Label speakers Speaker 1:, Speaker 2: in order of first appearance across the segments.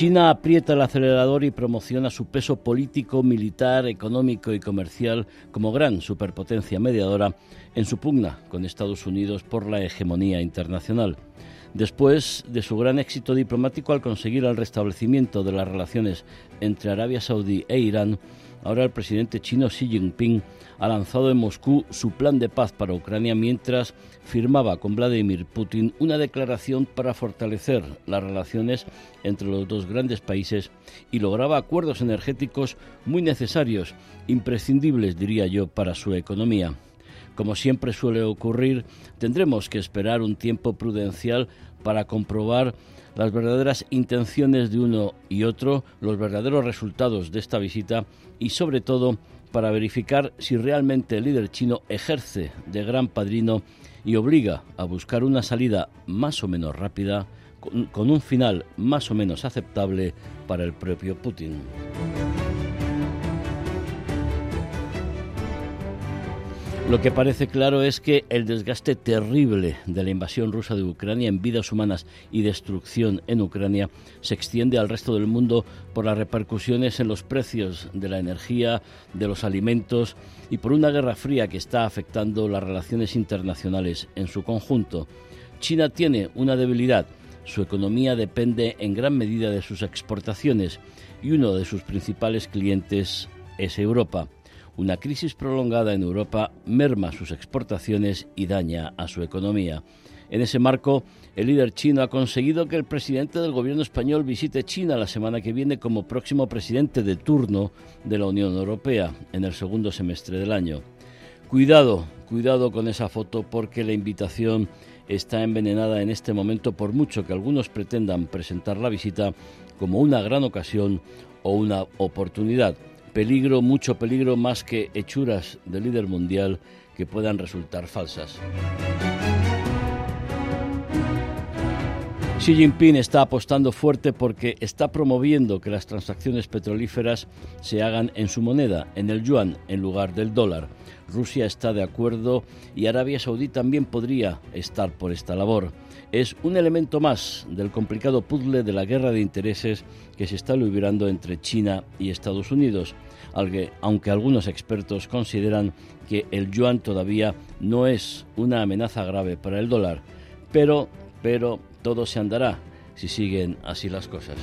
Speaker 1: China aprieta el acelerador y promociona su peso político, militar, económico y comercial como gran superpotencia mediadora en su pugna con Estados Unidos por la hegemonía internacional. Después de su gran éxito diplomático al conseguir el restablecimiento de las relaciones entre Arabia Saudí e Irán, ahora el presidente chino Xi Jinping ha lanzado en Moscú su plan de paz para Ucrania mientras firmaba con Vladimir Putin una declaración para fortalecer las relaciones entre los dos grandes países y lograba acuerdos energéticos muy necesarios, imprescindibles diría yo, para su economía. Como siempre suele ocurrir, tendremos que esperar un tiempo prudencial para comprobar las verdaderas intenciones de uno y otro, los verdaderos resultados de esta visita y sobre todo para verificar si realmente el líder chino ejerce de gran padrino y obliga a buscar una salida más o menos rápida con, un final más o menos aceptable para el propio Putin. Lo que parece claro es que el desgaste terrible de la invasión rusa de Ucrania en vidas humanas y destrucción en Ucrania se extiende al resto del mundo por las repercusiones en los precios de la energía, de los alimentos y por una guerra fría que está afectando las relaciones internacionales en su conjunto. China tiene una debilidad. Su economía depende en gran medida de sus exportaciones y uno de sus principales clientes es Europa. Una crisis prolongada en Europa merma sus exportaciones y daña a su economía. En ese marco, el líder chino ha conseguido que el presidente del gobierno español visite China la semana que viene como próximo presidente de turno de la Unión Europea en el segundo semestre del año. Cuidado, cuidado con esa foto porque la invitación está envenenada en este momento por mucho que algunos pretendan presentar la visita como una gran ocasión o una oportunidad peligro, mucho peligro, más que hechuras de líder mundial que puedan resultar falsas. Xi Jinping está apostando fuerte porque está promoviendo que las transacciones petrolíferas se hagan en su moneda, en el yuan, en lugar del dólar. Rusia está de acuerdo y Arabia Saudí también podría estar por esta labor. Es un elemento más del complicado puzzle de la guerra de intereses que se está librando entre China y Estados Unidos, aunque algunos expertos consideran que el yuan todavía no es una amenaza grave para el dólar. Pero, pero todo se andará si siguen así las cosas.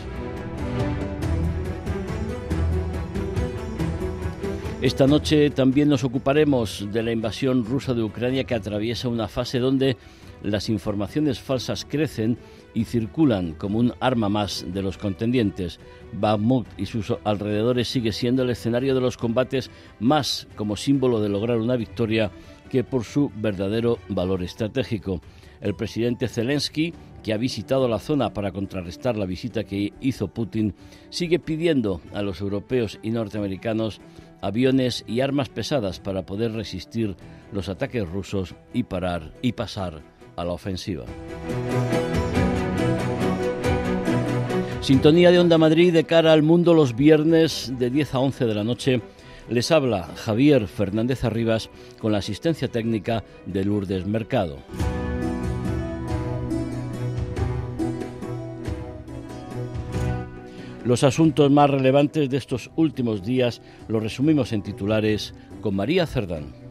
Speaker 1: Esta noche también nos ocuparemos de la invasión rusa de Ucrania que atraviesa una fase donde las informaciones falsas crecen y circulan como un arma más de los contendientes. Bakhmut y sus alrededores sigue siendo el escenario de los combates más como símbolo de lograr una victoria que por su verdadero valor estratégico. El presidente Zelensky, que ha visitado la zona para contrarrestar la visita que hizo Putin, sigue pidiendo a los europeos y norteamericanos aviones y armas pesadas para poder resistir los ataques rusos y parar y pasar a la ofensiva. Sintonía de Onda Madrid de cara al mundo los viernes de 10 a 11 de la noche. Les habla Javier Fernández Arribas con la asistencia técnica de Lourdes Mercado. Los asuntos más relevantes de estos últimos días los resumimos en titulares con María Cerdán.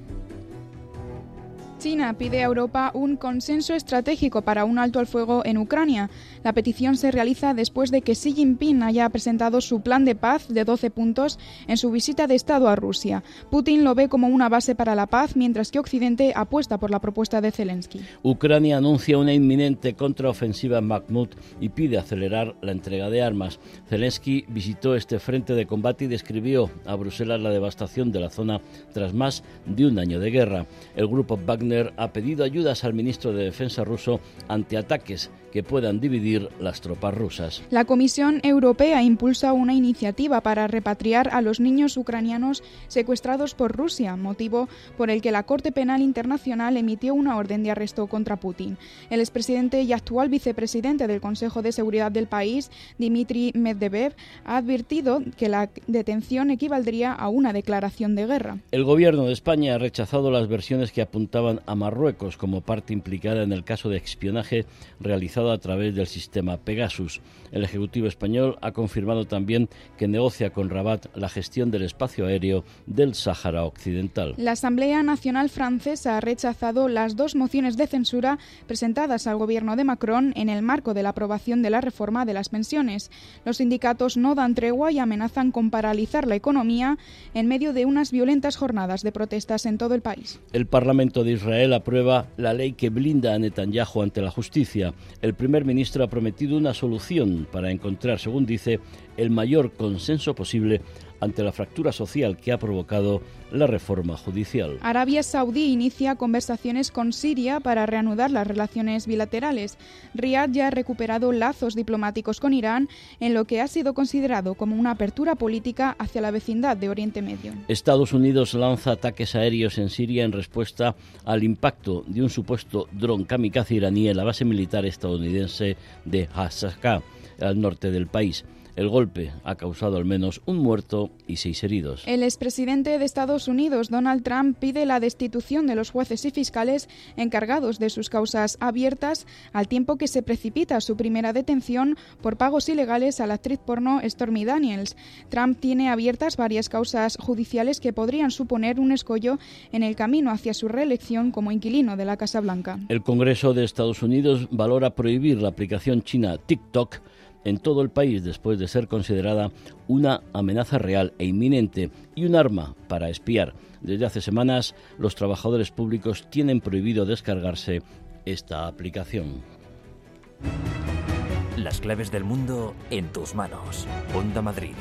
Speaker 2: China pide a Europa un consenso estratégico para un alto al fuego en Ucrania. La petición se realiza después de que Xi Jinping haya presentado su plan de paz de 12 puntos en su visita de Estado a Rusia. Putin lo ve como una base para la paz, mientras que Occidente apuesta por la propuesta de Zelensky.
Speaker 1: Ucrania anuncia una inminente contraofensiva en Bakhmut y pide acelerar la entrega de armas. Zelensky visitó este frente de combate y describió a Bruselas la devastación de la zona tras más de un año de guerra. El grupo Wagner Ha pedido ayudas al ministro de Defensa ruso ante ataques que puedan dividir las tropas rusas.
Speaker 2: La Comisión Europea impulsa una iniciativa para repatriar a los niños ucranianos secuestrados por Rusia, motivo por el que la Corte Penal Internacional emitió una orden de arresto contra Putin. El expresidente y actual vicepresidente del Consejo de Seguridad del país, Dmitry Medvedev, ha advertido que la detención equivaldría a una declaración de guerra.
Speaker 1: El gobierno de España ha rechazado las versiones que apuntaban a Marruecos como parte implicada en el caso de espionaje realizado a través del sistema Pegasus. El Ejecutivo español ha confirmado también que negocia con Rabat la gestión del espacio aéreo del Sáhara Occidental.
Speaker 2: La Asamblea Nacional Francesa ha rechazado las dos mociones de censura presentadas al gobierno de Macron en el marco de la aprobación de la reforma de las pensiones. Los sindicatos no dan tregua y amenazan con paralizar la economía en medio de unas violentas jornadas de protestas en todo el país.
Speaker 1: El Parlamento de Israel aprueba la ley que blinda a Netanyahu ante la justicia. El primer ministro ha prometido una solución para encontrar, según dice, el mayor consenso posible ante la fractura social que ha provocado la reforma judicial.
Speaker 2: Arabia Saudí inicia conversaciones con Siria para reanudar las relaciones bilaterales. Riad ya ha recuperado lazos diplomáticos con Irán en lo que ha sido considerado como una apertura política hacia la vecindad de Oriente Medio.
Speaker 1: Estados Unidos lanza ataques aéreos en Siria en respuesta al impacto de un supuesto dron kamikaze iraní en la base militar estadounidense de Hasaka, al norte del país. El golpe ha causado al menos un muerto y seis heridos.
Speaker 2: El expresidente de Estados Unidos, Donald Trump, pide la destitución de los jueces y fiscales encargados de sus causas abiertas, al tiempo que se precipita su primera detención por pagos ilegales a la actriz porno Stormy Daniels. Trump tiene abiertas varias causas judiciales que podrían suponer un escollo en el camino hacia su reelección como inquilino de la Casa Blanca.
Speaker 1: El Congreso de Estados Unidos valora prohibir la aplicación china TikTok en todo el país después de ser considerada una amenaza real e inminente y un arma para espiar. Desde hace semanas, los trabajadores públicos tienen prohibido descargarse esta aplicación.
Speaker 3: Las claves del mundo en tus manos. Onda Madrid.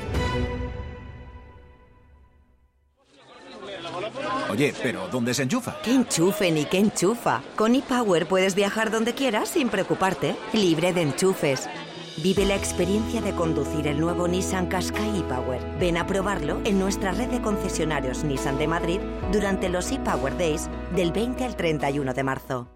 Speaker 4: Oye, pero ¿dónde se enchufa?
Speaker 5: ¿Qué enchufe ni qué enchufa? Con ePower puedes viajar donde quieras sin preocuparte. Libre de enchufes. Vive la experiencia de conducir el nuevo Nissan Qashqai e-Power. Ven a probarlo en nuestra red de concesionarios Nissan de Madrid durante los e-Power Days del 20 al 31 de marzo.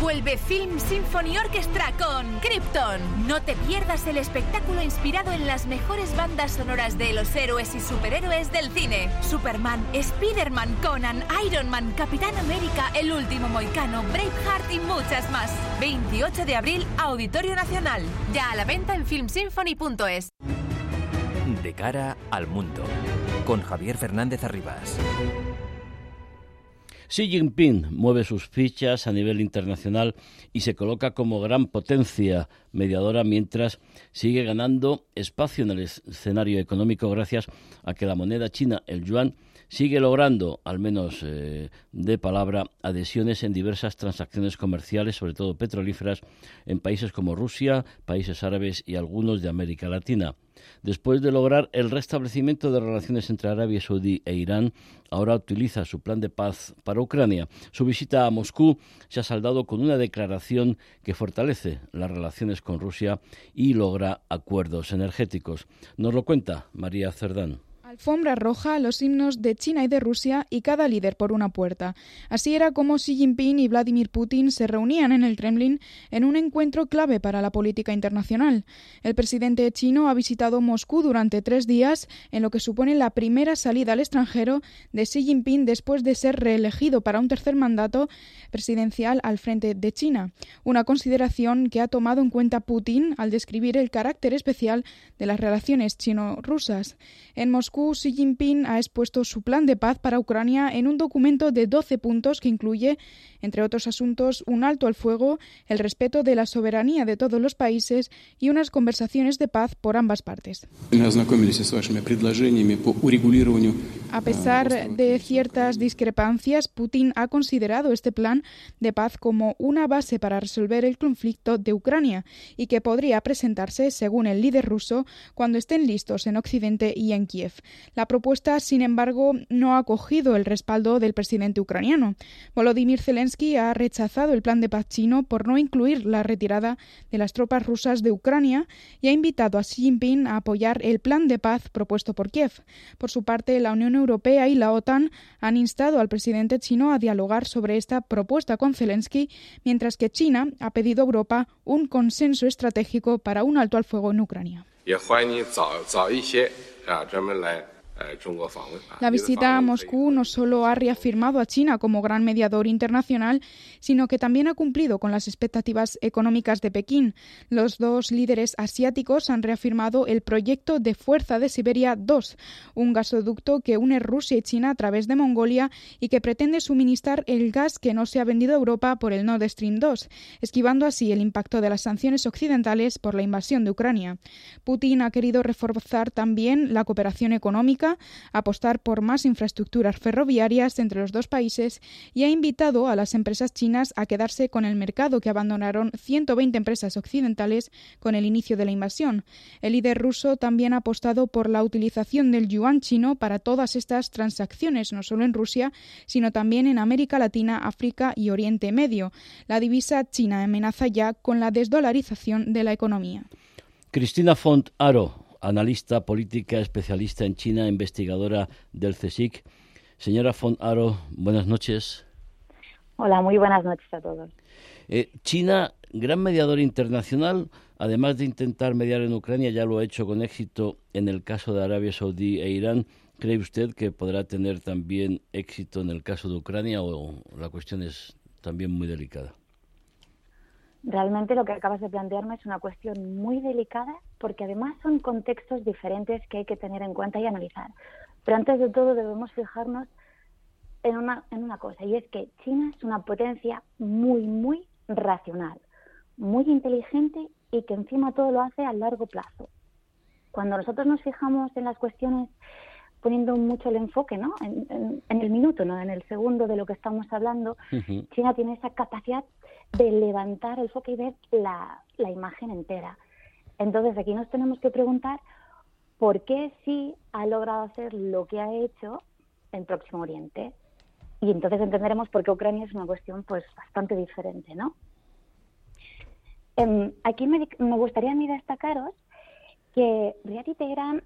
Speaker 6: Vuelve Film Symphony Orchestra con Krypton. No te pierdas el espectáculo inspirado en las mejores bandas sonoras de los héroes y superhéroes del cine. Superman, Spider-Man, Conan, Iron Man, Capitán América, El Último Moicano, Braveheart y muchas más. 28 de abril, Auditorio Nacional. Ya a la venta en filmsymphony.es.
Speaker 3: De cara al mundo. Con Javier Fernández Arribas.
Speaker 1: Xi Jinping mueve sus fichas a nivel internacional y se coloca como gran potencia mediadora mientras sigue ganando espacio en el escenario económico gracias a que la moneda china, el yuan, sigue logrando, al menos eh, de palabra, adhesiones en diversas transacciones comerciales, sobre todo petrolíferas, en países como Rusia, países árabes y algunos de América Latina. Después de lograr el restablecimiento de relaciones entre Arabia Saudí e Irán, ahora utiliza su plan de paz para Ucrania. Su visita a Moscú se ha saldado con una declaración que fortalece las relaciones con Rusia y logra acuerdos energéticos. Nos lo cuenta María Cerdán.
Speaker 2: Alfombra roja, los himnos de China y de Rusia y cada líder por una puerta. Así era como Xi Jinping y Vladimir Putin se reunían en el Kremlin en un encuentro clave para la política internacional. El presidente chino ha visitado Moscú durante tres días, en lo que supone la primera salida al extranjero de Xi Jinping después de ser reelegido para un tercer mandato presidencial al frente de China. Una consideración que ha tomado en cuenta Putin al describir el carácter especial de las relaciones chino-rusas. En Moscú Moscú, Xi Jinping ha expuesto su plan de paz para Ucrania en un documento de 12 puntos que incluye, entre otros asuntos, un alto al fuego, el respeto de la soberanía de todos los países y unas conversaciones de paz por ambas partes. A pesar de ciertas discrepancias, Putin ha considerado este plan de paz como una base para resolver el conflicto de Ucrania y que podría presentarse, según el líder ruso, cuando estén listos en Occidente y en Kiev. La propuesta, sin embargo, no ha cogido el respaldo del presidente ucraniano. Volodymyr Zelensky ha rechazado el plan de paz chino por no incluir la retirada de las tropas rusas de Ucrania y ha invitado a Xi Jinping a apoyar el plan de paz propuesto por Kiev. Por su parte, la Unión Europea y la OTAN han instado al presidente chino a dialogar sobre esta propuesta con Zelensky, mientras que China ha pedido a Europa un consenso estratégico para un alto al fuego en Ucrania. 啊专门来 La visita a Moscú no solo ha reafirmado a China como gran mediador internacional, sino que también ha cumplido con las expectativas económicas de Pekín. Los dos líderes asiáticos han reafirmado el proyecto de Fuerza de Siberia 2, un gasoducto que une Rusia y China a través de Mongolia y que pretende suministrar el gas que no se ha vendido a Europa por el Nord Stream 2, esquivando así el impacto de las sanciones occidentales por la invasión de Ucrania. Putin ha querido reforzar también la cooperación económica apostar por más infraestructuras ferroviarias entre los dos países y ha invitado a las empresas chinas a quedarse con el mercado que abandonaron 120 empresas occidentales con el inicio de la invasión. El líder ruso también ha apostado por la utilización del yuan chino para todas estas transacciones, no solo en Rusia, sino también en América Latina, África y Oriente Medio. La divisa china amenaza ya con la desdolarización de la economía.
Speaker 1: Cristina Font Aro, analista política, especialista en China, investigadora del CSIC. Señora von Aro, buenas noches.
Speaker 7: Hola, muy buenas noches a todos.
Speaker 1: Eh, China, gran mediador internacional, además de intentar mediar en Ucrania, ya lo ha hecho con éxito en el caso de Arabia Saudí e Irán. ¿Cree usted que podrá tener también éxito en el caso de Ucrania o la cuestión es también muy delicada?
Speaker 7: Realmente lo que acabas de plantearme es una cuestión muy delicada porque además son contextos diferentes que hay que tener en cuenta y analizar. Pero antes de todo debemos fijarnos en una, en una cosa y es que China es una potencia muy, muy racional, muy inteligente y que encima todo lo hace a largo plazo. Cuando nosotros nos fijamos en las cuestiones poniendo mucho el enfoque ¿no? en, el minuto, ¿no? en el segundo de lo que estamos hablando, China tiene esa capacidad de levantar el foco y ver la, la imagen entera. Entonces aquí nos tenemos que preguntar por qué sí ha logrado hacer lo que ha hecho en Próximo Oriente. Y entonces entenderemos por qué Ucrania es una cuestión pues bastante diferente, ¿no? Em, aquí me, me, gustaría a mí destacaros que Riyadh y Teherán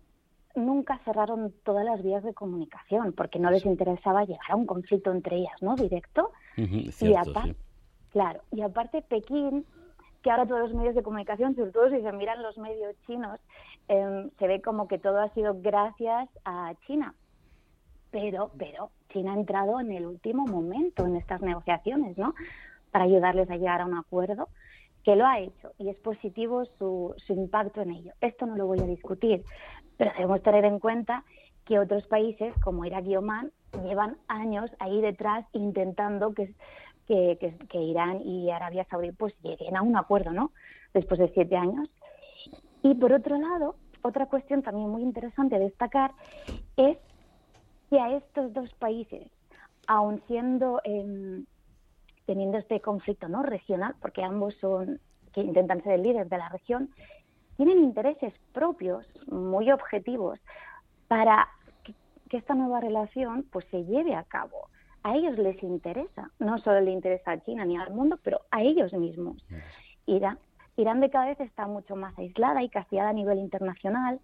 Speaker 7: nunca cerraron todas las vías de comunicación porque no les interesaba llegar a un conflicto entre ellas, ¿no? Directo. y aparte, claro, y aparte Pekín, que ahora todos los medios de comunicación, sobre todo si se miran los medios chinos, em, se ve como que todo ha sido gracias a China. Pero, pero China ha entrado en el último momento en estas negociaciones, ¿no? Para ayudarles a llegar a un acuerdo que lo ha hecho y es positivo su, su impacto en ello. Esto no lo voy a discutir, pero debemos tener en cuenta que otros países, como Irak y Oman, llevan años ahí detrás intentando que, que, que, Irán y Arabia Saudí pues lleguen a un acuerdo, ¿no? Después de siete años. Y por otro lado, otra cuestión también muy interesante a destacar es que a estos dos países, aun siendo em, teniendo este conflicto no regional, porque ambos son que intentan ser el líder de la región, tienen intereses propios muy objetivos para que, esta nueva relación pues se lleve a cabo. A ellos les interesa, no solo le interesa a China ni al mundo, pero a ellos mismos. Irán, Irán de cada vez está mucho más aislada y castigada a nivel internacional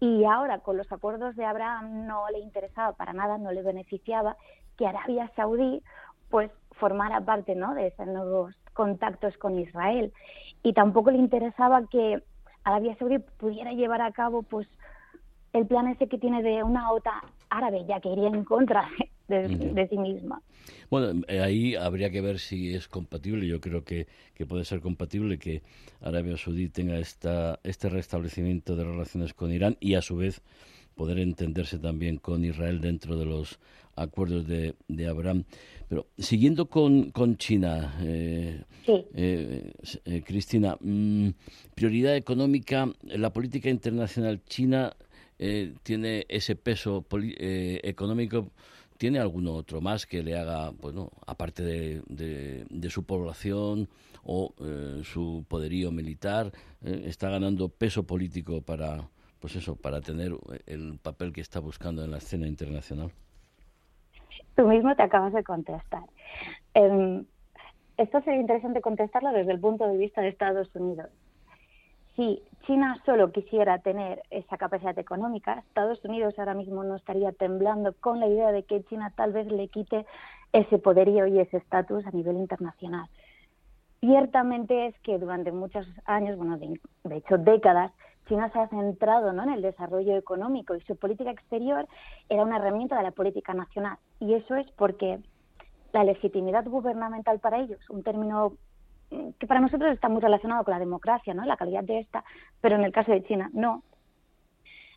Speaker 7: y ahora con los acuerdos de Abraham no le interesaba para nada, no le beneficiaba que Arabia Saudí pues formara parte ¿no? de esos nuevos contactos con Israel y tampoco le interesaba que Arabia Saudí pudiera llevar a cabo pues el plan ese que tiene de una OTAN árabe, ya que iría en contra de, sí misma.
Speaker 1: Bueno, eh, ahí habría que ver si es compatible. Yo creo que, que puede ser compatible que Arabia Saudí tenga esta, este restablecimiento de relaciones con Irán y a su vez poder entenderse también con Israel dentro de los acuerdos de, de Abraham. Pero siguiendo con, con China, eh, eh, eh, Cristina, mm, prioridad económica, la política internacional china tiene ese peso económico. ¿Tiene alguno otro más que le haga, bueno, aparte de, de, su población o su poderío militar, está ganando peso político para, pues eso, para tener el papel que está buscando en la escena internacional?
Speaker 7: Tú mismo te acabas de contestar. Em, esto sería interesante contestarlo desde el punto de vista de Estados Unidos. Si China solo quisiera tener esa capacidad económica, Estados Unidos ahora mismo no estaría temblando con la idea de que China tal vez le quite ese poderío y ese estatus a nivel internacional. Ciertamente es que durante muchos años, bueno, de, hecho décadas, China se ha centrado ¿no? en el desarrollo económico y su política exterior era una herramienta de la política nacional. Y eso es porque la legitimidad gubernamental para ellos, un término que para nosotros está muy relacionado con la democracia, ¿no? la calidad de esta, pero en el caso de China no.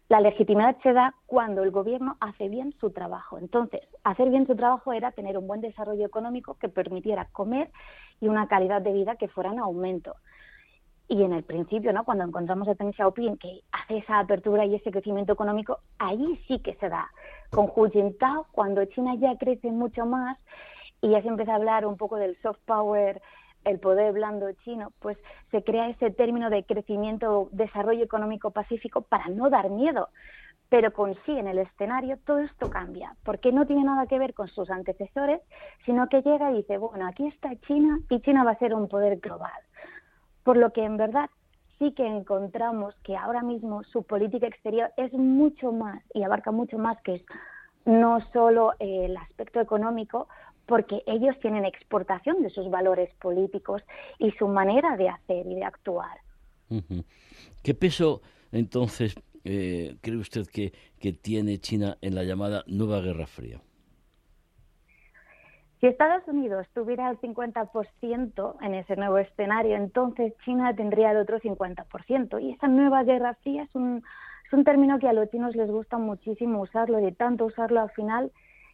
Speaker 7: La legitimidad se da cuando el gobierno hace bien su trabajo. Entonces, hacer bien su trabajo era tener un buen desarrollo económico que permitiera comer y una calidad de vida que fuera en aumento. Y en el principio, ¿no? cuando encontramos a Deng Xiaoping, que hace esa apertura y ese crecimiento económico, ahí sí que se da. Con Hu Jintao, cuando China ya crece mucho más y ya se empieza a hablar un poco del soft power, el poder blando chino, pues se crea ese término de crecimiento, desarrollo económico pacífico para no dar miedo. Pero con sí en el escenario todo esto cambia, porque no tiene nada que ver con sus antecesores, sino que llega y dice, bueno, aquí está China y China va a ser un poder global por lo que en verdad sí que encontramos que ahora mismo su política exterior es mucho más y abarca mucho más que no solo eh, el aspecto económico, porque ellos tienen exportación de sus valores políticos y su manera de hacer y de actuar.
Speaker 1: ¿Qué peso entonces eh, cree usted que tiene China en la llamada nueva Guerra Fría?
Speaker 7: Si Estados Unidos tuviera el 50% en ese nuevo escenario, entonces China tendría el otro 50%. Y esa nueva guerra fría es un, es un término que a los chinos les gusta muchísimo usarlo, y de tanto usarlo al final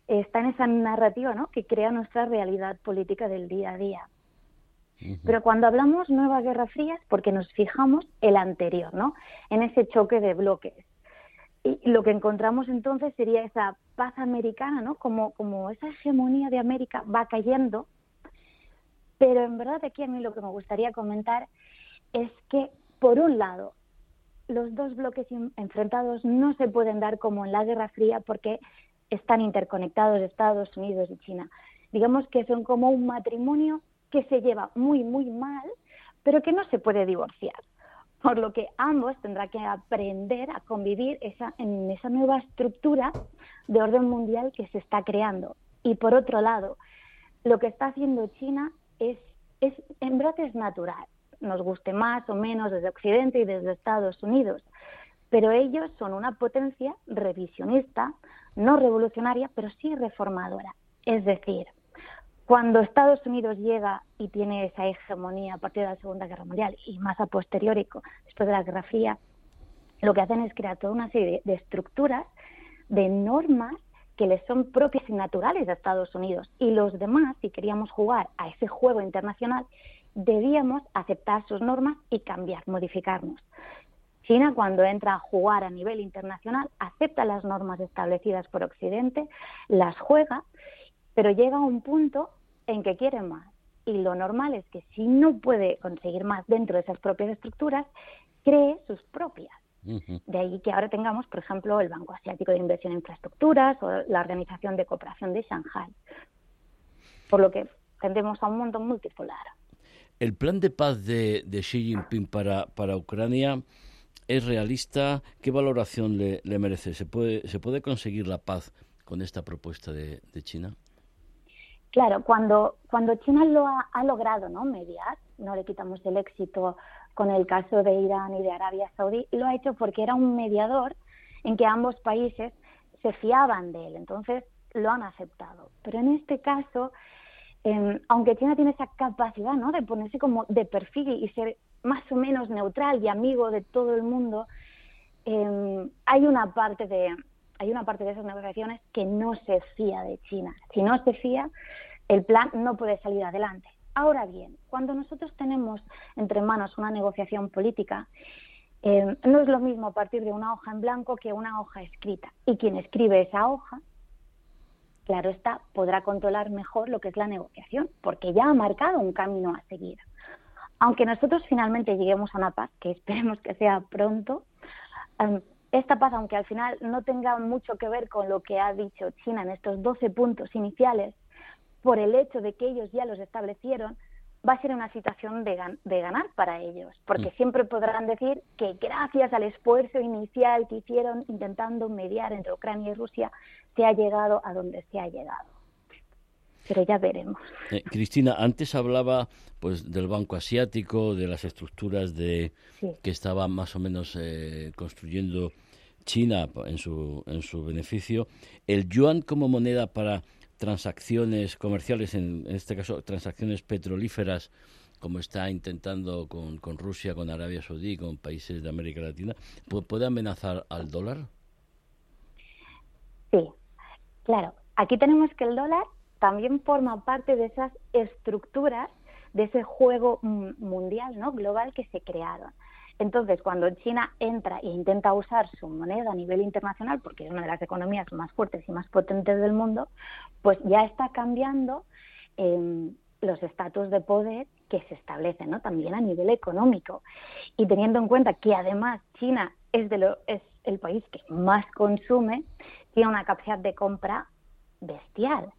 Speaker 7: está en esa narrativa ¿no? que crea nuestra realidad política del día a día. Pero cuando hablamos nueva guerra fría es porque nos fijamos el anterior, ¿no? En ese choque de bloques. Y lo que encontramos entonces sería esa paz americana, ¿no? Como, como esa hegemonía de América va cayendo. Pero en verdad aquí a mí lo que me gustaría comentar es que, por un lado, los dos bloques enfrentados no se pueden dar como en la Guerra Fría porque están interconectados Estados Unidos y China. Digamos que son como un matrimonio que se lleva muy, muy mal, pero que no se puede divorciar por lo que ambos tendrán que aprender a convivir esa, en esa nueva estructura de orden mundial que se está creando. Y por otro lado, lo que está haciendo China es, es en verdad es natural, nos guste más o menos desde Occidente y desde Estados Unidos, pero ellos son una potencia revisionista, no revolucionaria, pero sí reformadora. Es decir, cuando Estados Unidos llega y tiene esa hegemonía a partir de la Segunda Guerra Mundial y más a posteriori, después de la Guerra Fría, lo que hacen es crear toda una serie de, estructuras, de normas que les son propias y naturales de Estados Unidos. Y los demás, si queríamos jugar a ese juego internacional, debíamos aceptar sus normas y cambiar, modificarnos. China, cuando entra a jugar a nivel internacional, acepta las normas establecidas por Occidente, las juega, pero llega a un punto en que quiere más. Y lo normal es que si no puede conseguir más dentro de esas propias estructuras, cree sus propias. De ahí que ahora tengamos, por ejemplo, el Banco Asiático de Inversión en Infraestructuras o la Organización de Cooperación de Shanghai. Por lo que tendemos a un mundo multipolar.
Speaker 1: ¿El plan de paz de, Xi Jinping para, para Ucrania es realista? ¿Qué valoración le, merece? ¿Se puede, ¿Se puede conseguir la paz con esta propuesta de China?
Speaker 7: Claro, cuando, cuando China lo ha, logrado ¿no? mediar, no le quitamos el éxito con el caso de Irán y de Arabia Saudí, lo ha hecho porque era un mediador en que ambos países se fiaban de él, entonces lo han aceptado. Pero en este caso, em, aunque China tiene esa capacidad ¿no? de ponerse como de perfil y ser más o menos neutral y amigo de todo el mundo, em, hay una parte de hay una parte de esas negociaciones que no se fía de China. Si no se fía, el plan no puede salir adelante. Ahora bien, cuando nosotros tenemos entre manos una negociación política, em, no es lo mismo partir de una hoja en blanco que una hoja escrita. Y quien escribe esa hoja claro está, podrá controlar mejor lo que es la negociación, porque ya ha marcado un camino a seguir. Aunque nosotros finalmente lleguemos a una paz, que esperemos que sea pronto, em, esta paz, aunque al final no tenga mucho que ver con lo que ha dicho China en estos 12 puntos iniciales, por el hecho de que ellos ya los establecieron, va a ser una situación de, ganar para ellos, porque mm. siempre podrán decir que gracias al esfuerzo inicial que hicieron intentando mediar entre Ucrania y Rusia, se ha llegado a donde se ha llegado. Pero ya veremos.
Speaker 1: Eh, Cristina, antes hablaba pues del Banco Asiático, de las estructuras de que estaba más o menos eh, construyendo China en su, en su beneficio. El yuan como moneda para transacciones comerciales, en, este caso transacciones petrolíferas, como está intentando con, con Rusia, con Arabia Saudí, con países de América Latina, ¿puede amenazar al dólar?
Speaker 7: Sí, claro. Aquí tenemos que el dólar también forma parte de esas estructuras de ese juego mundial, ¿no? global que se crearon. Entonces, cuando China entra e intenta usar su moneda a nivel internacional, porque es una de las economías más fuertes y más potentes del mundo, pues ya está cambiando em, los estatus de poder que se establecen, ¿no? También a nivel económico. Y teniendo en cuenta que además China es, de es el país que más consume, tiene una capacidad de compra bestial,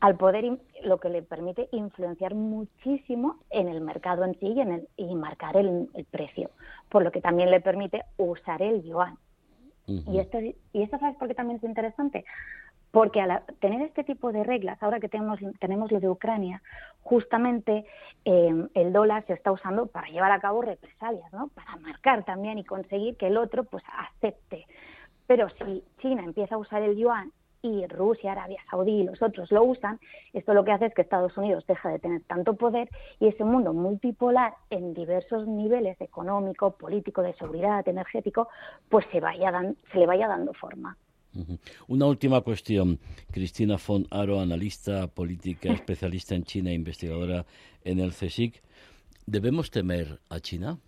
Speaker 7: al poder lo que le permite influenciar muchísimo en el mercado en sí y, en el, y marcar el, precio, por lo que también le permite usar el yuan. Y esto y esto sabes por qué también es interesante, porque al tener este tipo de reglas, ahora que tenemos tenemos lo de Ucrania, justamente em, el dólar se está usando para llevar a cabo represalias, ¿no? Para marcar también y conseguir que el otro pues acepte. Pero si China empieza a usar el yuan y Rusia, Arabia Saudí y los otros lo usan, esto lo que hace es que Estados Unidos deja de tener tanto poder y ese mundo multipolar en diversos niveles económico, político, de seguridad, energético, pues se, vaya se le vaya dando forma.
Speaker 1: Una última cuestión. Cristina von Aro, analista política, especialista en China e investigadora en el CSIC. ¿Debemos temer a China?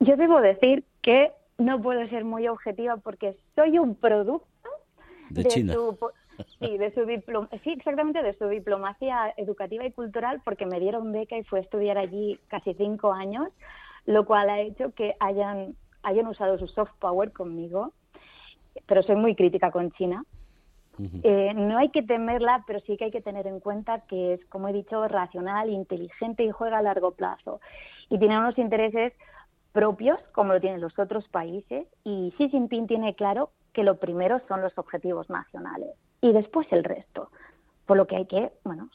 Speaker 7: Yo debo decir que no puedo ser muy objetiva porque soy un producto
Speaker 1: de, China.
Speaker 7: Su, sí, de su sí, exactamente, de su diplomacia educativa y cultural, porque me dieron beca y fue a estudiar allí casi cinco años, lo cual ha hecho que hayan, hayan usado su soft power conmigo, pero soy muy crítica con China. Eh, no hay que temerla, pero sí que hay que tener en cuenta que es, como he dicho, racional, inteligente y juega a largo plazo. Y tiene unos intereses propios, como lo tienen los otros países, y Xi Jinping tiene claro que lo primero son los objetivos nacionales y después el resto, por lo que hay que, bueno,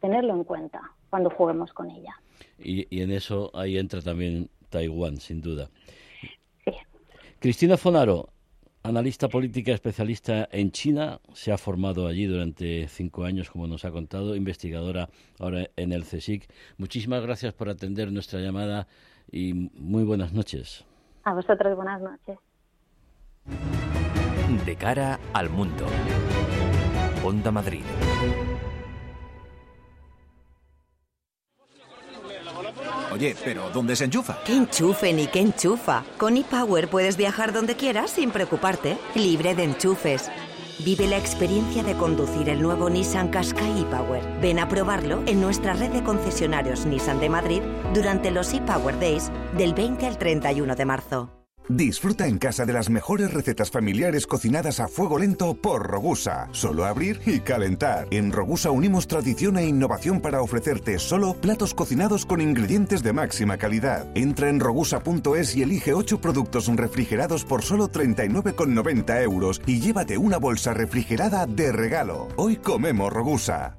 Speaker 7: tenerlo en cuenta cuando juguemos con ella.
Speaker 1: Y, en eso ahí entra también Taiwán, sin duda. Sí. Cristina Fonaro, analista política especialista en China, se ha formado allí durante cinco años, como nos ha contado, investigadora ahora en el CSIC. Muchísimas gracias por atender nuestra llamada y muy buenas noches.
Speaker 7: A vosotros buenas noches.
Speaker 3: De cara al mundo. Onda Madrid.
Speaker 4: Oye, pero ¿dónde se enchufa?
Speaker 5: ¿Qué enchufe ni qué enchufa? Con ePower puedes viajar donde quieras sin preocuparte, libre de enchufes. Vive la experiencia de conducir el nuevo Nissan Qashqai e-Power. Ven a probarlo en nuestra red de concesionarios Nissan de Madrid durante los e-Power Days del 20 al 31 de marzo.
Speaker 8: Disfruta en casa de las mejores recetas familiares cocinadas a fuego lento por Rogusa. Solo abrir y calentar. En Rogusa unimos tradición e innovación para ofrecerte solo platos cocinados con ingredientes de máxima calidad. Entra en rogusa.es y elige 8 productos refrigerados por solo 39,90 euros y llévate una bolsa refrigerada de regalo. Hoy comemos Rogusa.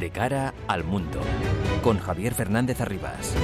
Speaker 3: De cara al mundo. Con Javier Fernández Arribas.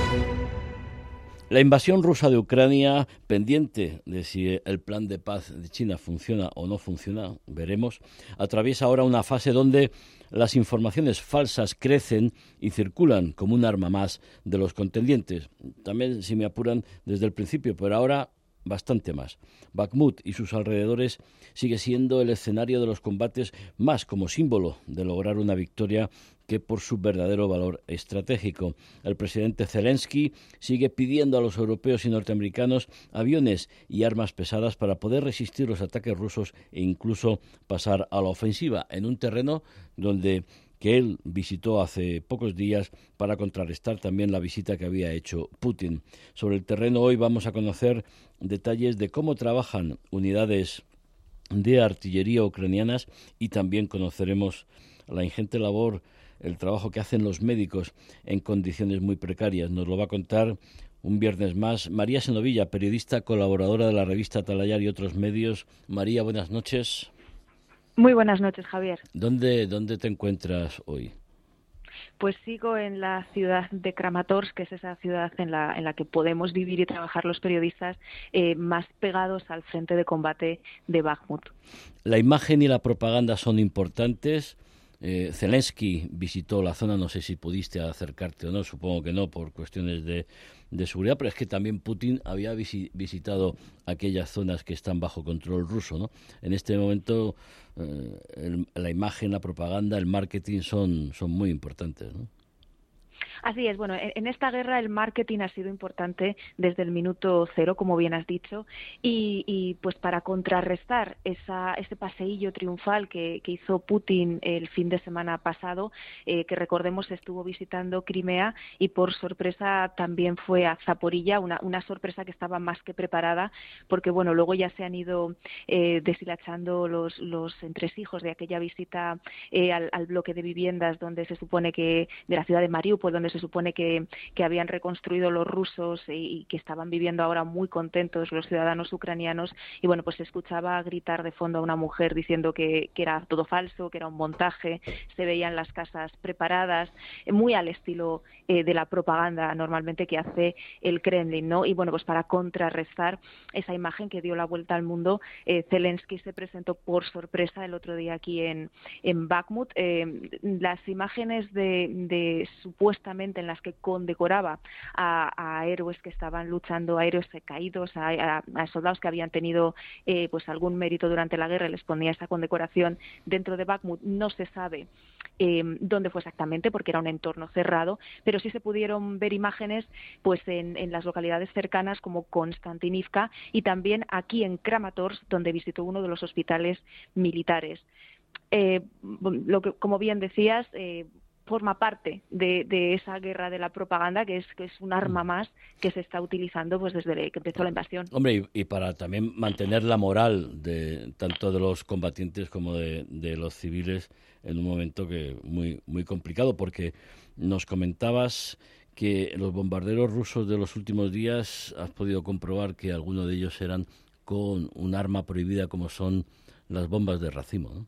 Speaker 1: La invasión rusa de Ucrania, pendiente de si el plan de paz de China funciona o no funciona, veremos, atraviesa ahora una fase donde las informaciones falsas crecen y circulan como un arma más de los contendientes. También, si me apuran, desde el principio, pero ahora bastante más. Bakhmut y sus alrededores sigue siendo el escenario de los combates más como símbolo de lograr una victoria que por su verdadero valor estratégico. El presidente Zelensky sigue pidiendo a los europeos y norteamericanos aviones y armas pesadas para poder resistir los ataques rusos e incluso pasar a la ofensiva en un terreno donde que él visitó hace pocos días para contrarrestar también la visita que había hecho Putin. Sobre el terreno hoy vamos a conocer detalles de cómo trabajan unidades de artillería ucranianas y también conoceremos la ingente labor, el trabajo que hacen los médicos en condiciones muy precarias. Nos lo va a contar un viernes más María Senovilla, periodista colaboradora de la revista Talayar y otros medios. María, buenas noches.
Speaker 9: Muy buenas noches, Javier.
Speaker 1: ¿Dónde, dónde te encuentras hoy?
Speaker 9: Pues sigo en la ciudad de Kramatorsk, que es esa ciudad en la, en la que podemos vivir y trabajar los periodistas eh, más pegados al frente de combate de Bakhmut.
Speaker 1: La imagen y la propaganda son importantes. Eh, Zelensky visitó la zona, no sé si pudiste acercarte o no, supongo que no, por cuestiones de, seguridad, pero es que también Putin había visitado aquellas zonas que están bajo control ruso. ¿no? En este momento eh, la imagen, la propaganda, el marketing son, son muy importantes. ¿no?
Speaker 9: Así es, bueno, en esta guerra el marketing ha sido importante desde el minuto cero, como bien has dicho, y, pues para contrarrestar esa, ese paseillo triunfal que, hizo Putin el fin de semana pasado, eh, que recordemos estuvo visitando Crimea y por sorpresa también fue a Zaporilla, una, sorpresa que estaba más que preparada, porque bueno, luego ya se han ido eh, deshilachando los, los entresijos de aquella visita eh, al, al, bloque de viviendas donde se supone que, de la ciudad de Mariupol, donde se supone que, habían reconstruido los rusos y, que estaban viviendo ahora muy contentos los ciudadanos ucranianos. Y bueno, pues se escuchaba gritar de fondo a una mujer diciendo que, era todo falso, que era un montaje, se veían las casas preparadas, muy al estilo eh, de la propaganda normalmente que hace el Kremlin, ¿no? Y bueno, pues para contrarrestar esa imagen que dio la vuelta al mundo, eh, Zelensky se presentó por sorpresa el otro día aquí en, en Bakhmut. Eh, las imágenes de supuestamente en las que condecoraba a, héroes que estaban luchando, a héroes caídos, a, soldados que habían tenido eh, pues algún mérito durante la guerra, les ponía esa condecoración dentro de Bakhmut. No se sabe eh, dónde fue exactamente, porque era un entorno cerrado, pero sí se pudieron ver imágenes pues en, las localidades cercanas como Konstantinivka y también aquí en Kramatorsk, donde visitó uno de los hospitales militares. Eh, como bien decías, eh, forma parte de, esa guerra de la propaganda, que es, que es un arma mm. más que se está utilizando pues desde que empezó la invasión.
Speaker 1: Hombre, y, para también mantener la moral de tanto de los combatientes como de, los civiles en un momento que muy, muy complicado, porque nos comentabas que los bombarderos rusos de los últimos días has podido comprobar que algunos de ellos eran con un arma prohibida como son las bombas de racimo, ¿no?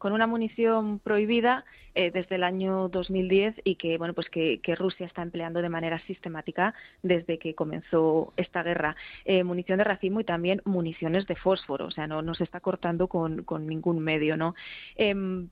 Speaker 9: Con una munición prohibida eh, desde el año 2010 y que bueno pues que, Rusia está empleando de manera sistemática desde que comenzó esta guerra. Eh, munición de racimo y también municiones de fósforo o sea no, no se está cortando con, ningún medio no em,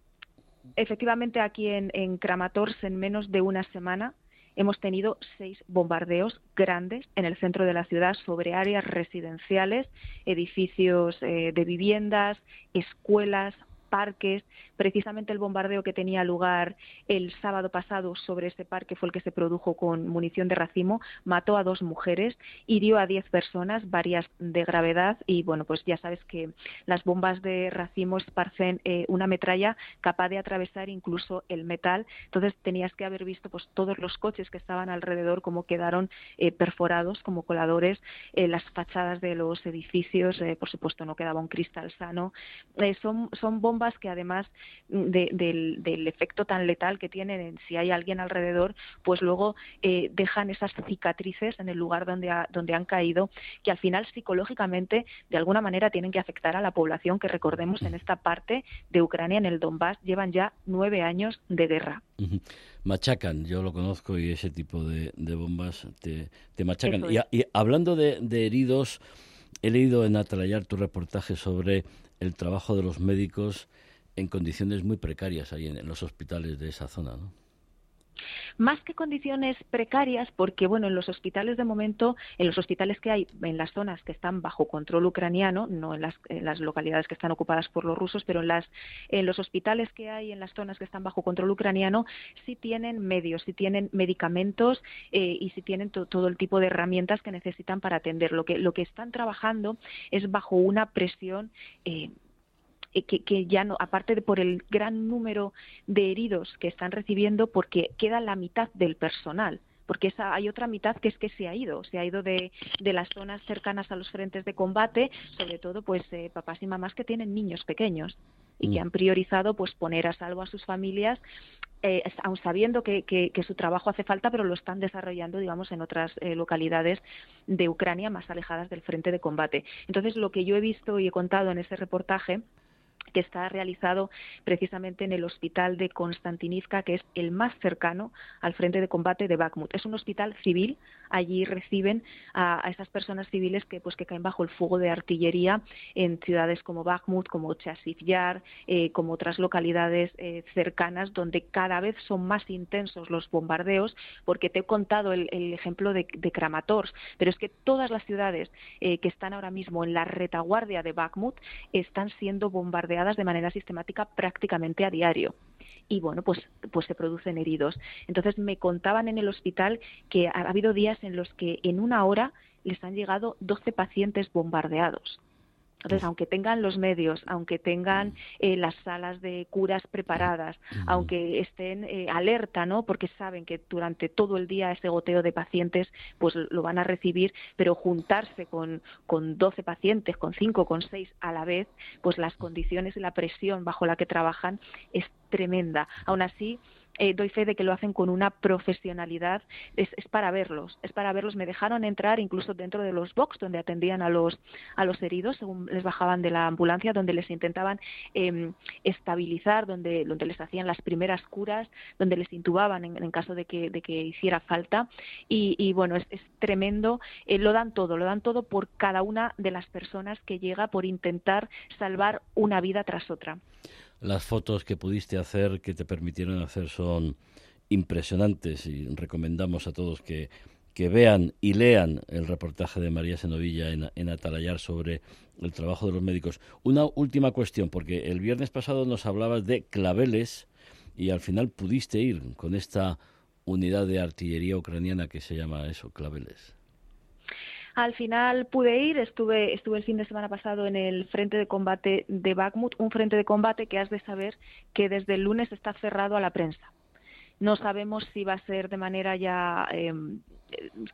Speaker 9: efectivamente aquí en, en Kramatorsk en menos de una semana hemos tenido seis bombardeos grandes en el centro de la ciudad sobre áreas residenciales, edificios eh, de viviendas, escuelas, parques. Precisamente el bombardeo que tenía lugar el sábado pasado sobre ese parque fue el que se produjo con munición de racimo, mató a dos mujeres, hirió a diez personas, varias de gravedad y bueno, pues ya sabes que las bombas de racimo esparcen eh, una metralla capaz de atravesar incluso el metal. Entonces tenías que haber visto pues todos los coches que estaban alrededor como quedaron eh, perforados como coladores, eh, las fachadas de los edificios, por supuesto no quedaba un cristal sano. son, son bombas que además del, efecto tan letal que tienen en si hay alguien alrededor, pues luego eh, dejan esas cicatrices en el lugar donde, donde han caído, que al final psicológicamente de alguna manera tienen que afectar a la población que recordemos en esta parte de Ucrania, en el Donbass, llevan ya nueve años de guerra.
Speaker 1: Machacan, yo lo conozco y ese tipo de, bombas te, machacan. Y, hablando de, de heridos, he leído en Atalayar tu reportaje sobre el trabajo de los médicos en condiciones muy precarias ahí en, los hospitales de esa zona, ¿no?
Speaker 9: Más que condiciones precarias, porque bueno, en los hospitales de momento, en los hospitales que hay en las zonas que están bajo control ucraniano, no en las, localidades que están ocupadas por los rusos, pero en, las, en los hospitales que hay en las zonas que están bajo control ucraniano, sí tienen medios, sí tienen medicamentos eh, y sí tienen todo el tipo de herramientas que necesitan para atender. Lo que, lo que están trabajando es bajo una presión eh, eh, que, ya no, aparte de por el gran número de heridos que están recibiendo, porque queda la mitad del personal porque esa, hay otra mitad que es que se ha ido, se ha ido de, de las zonas cercanas a los frentes de combate, sobre todo pues eh, papás y mamás que tienen niños pequeños y que mm. han priorizado pues poner a salvo a sus familias eh, aun sabiendo que, que, su trabajo hace falta, pero lo están desarrollando, digamos, en otras localidades de Ucrania más alejadas del frente de combate. Entonces, lo que yo he visto y he contado en ese reportaje que está realizado precisamente en el hospital de Konstantinivka, que es el más cercano al frente de combate de Bakhmut. Es un hospital civil, allí reciben a, esas personas civiles que, pues, que caen bajo el fuego de artillería en ciudades como Bakhmut, como Chasiv Yar, eh, como otras localidades eh, cercanas, donde cada vez son más intensos los bombardeos, porque te he contado el, ejemplo de, Kramatorsk, pero es que todas las ciudades eh, que están ahora mismo en la retaguardia de Bakhmut están siendo bombardeadas de manera sistemática prácticamente a diario y bueno, pues, pues se producen heridos. Entonces me contaban en el hospital que ha habido días en los que en una hora les han llegado 12 pacientes bombardeados. Entonces, aunque tengan los medios, aunque tengan eh, las salas de curas preparadas, aunque estén eh, alerta, ¿no? Porque saben que durante todo el día ese goteo de pacientes, pues lo van a recibir, pero juntarse con, con 12 pacientes, con 5, con 6 a la vez, pues las condiciones y la presión bajo la que trabajan es tremenda. Aún así, eh, doy fe de que lo hacen con una profesionalidad, es, para verlos, es para verlos. Me dejaron entrar incluso dentro de los box donde atendían a los, a los heridos, según les bajaban de la ambulancia, donde les intentaban em, estabilizar, donde, donde les hacían las primeras curas, donde les intubaban en, caso de que, de que hiciera falta. Y, bueno, es, tremendo, eh, lo dan todo, lo dan todo por cada una de las personas que llega por intentar salvar una vida tras otra.
Speaker 1: Las fotos que pudiste hacer, que te permitieron hacer, son impresionantes y recomendamos a todos que, que vean y lean el reportaje de María Senovilla en, en Atalayar sobre el trabajo de los médicos. Una última cuestión, porque el viernes pasado nos hablabas de claveles y al final pudiste ir con esta unidad de artillería ucraniana que se llama eso, claveles.
Speaker 9: Al final pude ir, estuve, estuve el fin de semana pasado en el frente de combate de Bakhmut, un frente de combate que has de saber que desde el lunes está cerrado a la prensa. No sabemos si va a ser de manera ya em,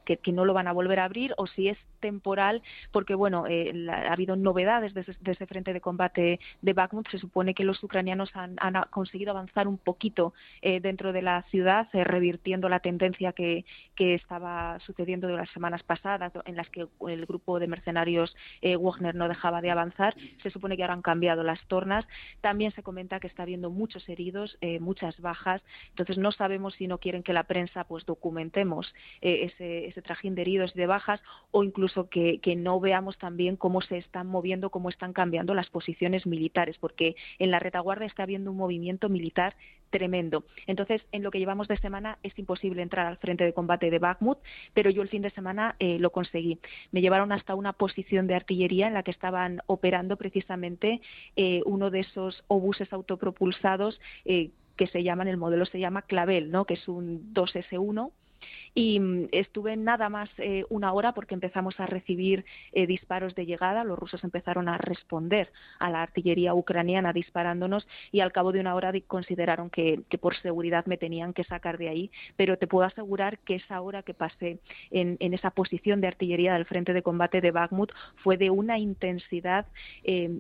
Speaker 9: que, no lo van a volver a abrir o si es temporal, porque bueno, eh, ha habido novedades desde, ese frente de combate de Bakhmut. Se supone que los ucranianos han, conseguido avanzar un poquito eh, dentro de la ciudad, eh, revirtiendo la tendencia que, que, estaba sucediendo de las semanas pasadas, en las que el grupo de mercenarios Wagner no dejaba de avanzar. Se supone que ahora han cambiado las tornas. También se comenta que está habiendo muchos heridos, muchas bajas. Entonces no sabemos si no quieren que la prensa pues documentemos ese, ese trajín de heridos y de bajas o incluso que, no veamos también cómo se están moviendo, cómo están cambiando las posiciones militares, porque en la retaguardia está habiendo un movimiento militar tremendo. Entonces, en lo que llevamos de semana es imposible entrar al frente de combate de Bakhmut, pero yo el fin de semana eh, lo conseguí. Me llevaron hasta una posición de artillería en la que estaban operando precisamente eh, uno de esos obuses autopropulsados eh, que se llaman, el modelo se llama Clavel, ¿no? que es un 2S1 y mm, estuve nada más eh, una hora porque empezamos a recibir eh, disparos de llegada, los rusos empezaron a responder a la artillería ucraniana disparándonos y al cabo de una hora consideraron que, por seguridad me tenían que sacar de ahí, pero te puedo asegurar que esa hora que pasé en, esa posición de artillería del frente de combate de Bakhmut fue de una intensidad eh,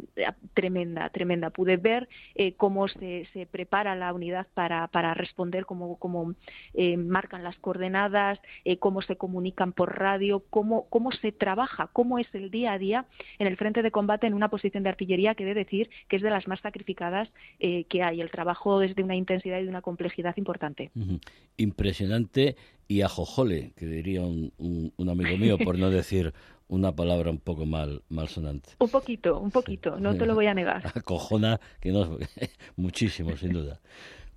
Speaker 9: tremenda, tremenda. Pude ver cómo se, se, prepara la unidad para, para responder, cómo, cómo marcan las coordenadas, cómo se comunican por radio, cómo, cómo se trabaja, cómo es el día a día en el frente de combate en una posición de artillería que he de decir que es de las más sacrificadas eh, que hay. El trabajo es de una intensidad y de una complejidad importante.
Speaker 1: Impresionante y ajojole, que diría un, un, amigo mío, por no decir una palabra un poco mal, mal sonante.
Speaker 9: Un poquito, un poquito, no te lo voy a negar.
Speaker 1: Acojona, que no, muchísimo, sin duda.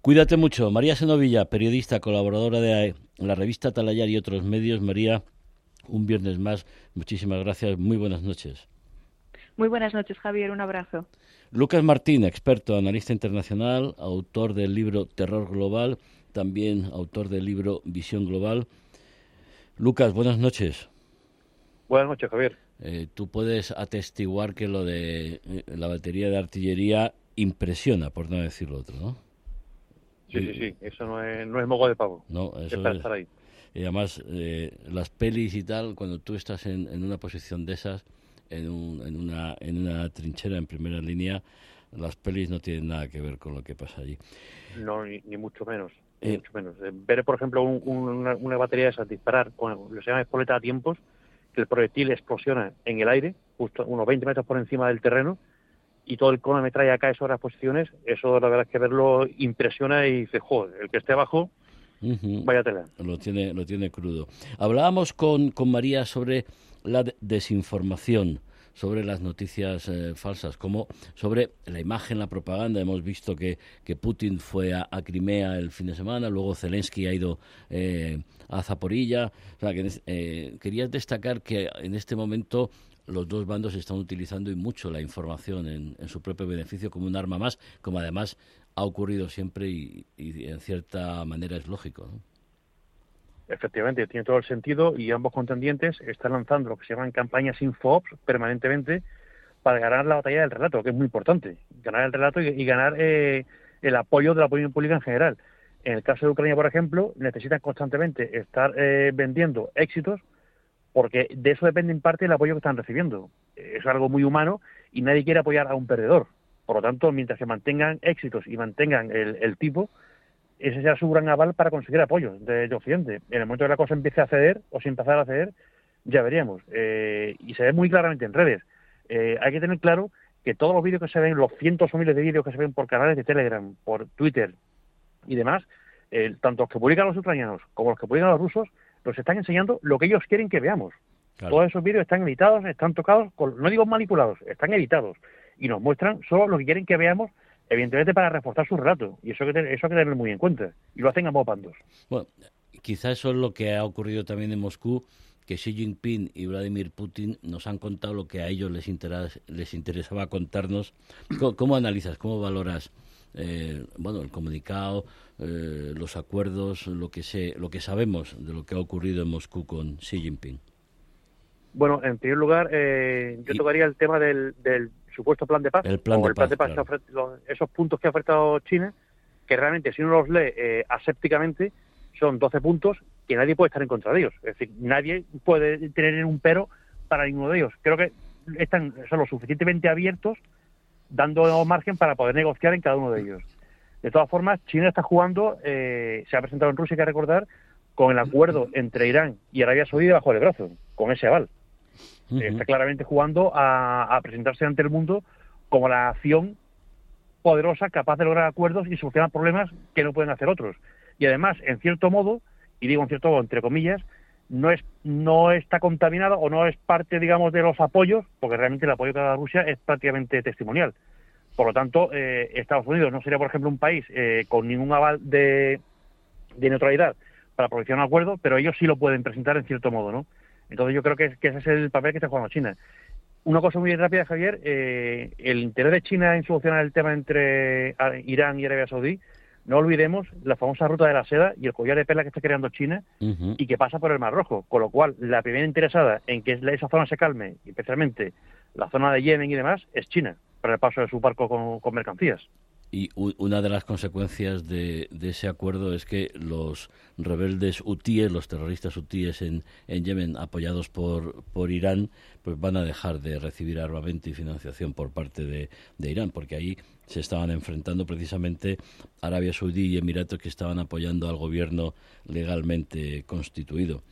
Speaker 1: Cuídate mucho. María Senovilla, periodista, colaboradora de la revista Talayar y otros medios. María, un viernes más. Muchísimas gracias. Muy buenas noches.
Speaker 9: Muy buenas noches, Javier. Un abrazo.
Speaker 1: Lucas Martín, experto, analista internacional, autor del libro Terror Global, también autor del libro Visión Global. Lucas, buenas noches.
Speaker 10: Buenas noches, Javier.
Speaker 1: Eh, tú puedes atestiguar que lo de eh, la batería de artillería impresiona, por no decirlo otro, ¿no?
Speaker 10: Sí, sí, sí. Eso no es, no es mogo de pavo.
Speaker 1: No, eso es. estar ahí. Y además, eh, las pelis y tal, cuando tú estás en, en una posición de esas, en, en, una, en una trinchera en primera línea, las pelis no tienen nada que ver con lo que pasa allí.
Speaker 10: No, ni, mucho menos. Eh, mucho menos. Eh, ver, por ejemplo, una, batería de esas disparar con lo que se llama espoleta a tiempos, que el proyectil explosiona en el aire, justo unos 20 metros por encima del terreno, y todo el cono me trae acá esas posiciones, eso la verdad es que verlo impresiona y dice, joder, el que esté abajo Vaya tela.
Speaker 1: Lo tiene, lo tiene crudo. Hablábamos con, con María sobre la desinformación sobre las noticias eh, falsas, como sobre la imagen, la propaganda. Hemos visto que, que Putin fue a, Crimea el fin de semana, luego Zelensky ha ido eh, a Zaporilla. O sea, que, eh, querías destacar que en este momento los dos bandos están utilizando y mucho la información en, su propio beneficio como un arma más, como además ha ocurrido siempre y, en cierta manera es lógico.
Speaker 10: Efectivamente, tiene todo el sentido y ambos contendientes están lanzando lo que se llaman campañas infoops permanentemente para ganar la batalla del relato, que es muy importante. Ganar el relato y, ganar eh, el apoyo de la opinión pública en general. En el caso de Ucrania, por ejemplo, necesitan constantemente estar eh, vendiendo éxitos porque de eso depende en parte el apoyo que están recibiendo. Es algo muy humano y nadie quiere apoyar a un perdedor. Por lo tanto, mientras se mantengan éxitos y mantengan el, tipo, ese será su gran aval para conseguir apoyo de, Occidente. En el momento que la cosa empiece a ceder o sin empezar a ceder, ya veríamos. Eh, y se ve muy claramente en redes. Eh, hay que tener claro que todos los vídeos que se ven, los cientos o miles de vídeos que se ven por canales de Telegram, por Twitter y demás, eh, tanto los que publican los ucranianos como los que publican los rusos, nos están enseñando lo que ellos quieren que veamos. Todos esos vídeos están editados, están tocados, no digo manipulados, están editados y nos muestran solo lo que quieren que veamos, evidentemente para reforzar su relato. Y eso hay que, eso hay que tenerlo muy en cuenta. Y lo hacen a modo
Speaker 1: Bueno, quizá eso es lo que ha ocurrido también en Moscú, que Xi Jinping y Vladimir Putin nos han contado lo que a ellos les, les interesaba contarnos. ¿Cómo, analizas, cómo valoras eh, bueno, el comunicado, eh, los acuerdos, lo que, sé, lo que sabemos de lo que ha ocurrido en Moscú con Xi Jinping?
Speaker 10: Bueno, en primer lugar, eh, yo tocaría el tema del, supuesto plan de paz.
Speaker 1: El plan de paz.
Speaker 10: esos puntos que ha ofertado China, que realmente si uno los lee eh, asépticamente, son 12 puntos que nadie puede estar en contra de ellos. Es decir, nadie puede tener un pero para ninguno de ellos. Creo que están, son lo suficientemente abiertos, dando margen para poder negociar en cada uno de ellos. De todas formas, China está jugando, eh, se ha presentado en Rusia, hay que recordar, con el acuerdo entre Irán y Arabia Saudí bajo el brazo, con ese aval. Está claramente jugando a, presentarse ante el mundo como la acción poderosa capaz de lograr acuerdos y solucionar problemas que no pueden hacer otros. Y además, en cierto modo, y digo en cierto modo entre comillas, no es no está contaminado o no es parte, digamos, de los apoyos, porque realmente el apoyo que da Rusia es prácticamente testimonial. Por lo tanto, eh, Estados Unidos no sería, por ejemplo, un país eh, con ningún aval de, de neutralidad para aprovechar un acuerdo, pero ellos sí lo pueden presentar en cierto modo, ¿no? Entonces yo creo que, ese es el papel que está jugando China. Una cosa muy rápida, Javier, eh, el interés de China en solucionar el tema entre Irán y Arabia Saudí no olvidemos la famosa ruta de la seda y el collar de perla que está creando China y que pasa por el Mar Rojo, con lo cual la primera interesada en que esa zona se calme, especialmente la zona de Yemen y demás, es China, para el paso de su barco con mercancías.
Speaker 1: Y una de las consecuencias de, ese acuerdo es que los rebeldes hutíes, los terroristas hutíes en, en Yemen, apoyados por, por Irán, pues van a dejar de recibir armamento y financiación por parte de, Irán, porque ahí se estaban enfrentando precisamente Arabia Saudí y Emiratos que estaban apoyando al gobierno legalmente constituido.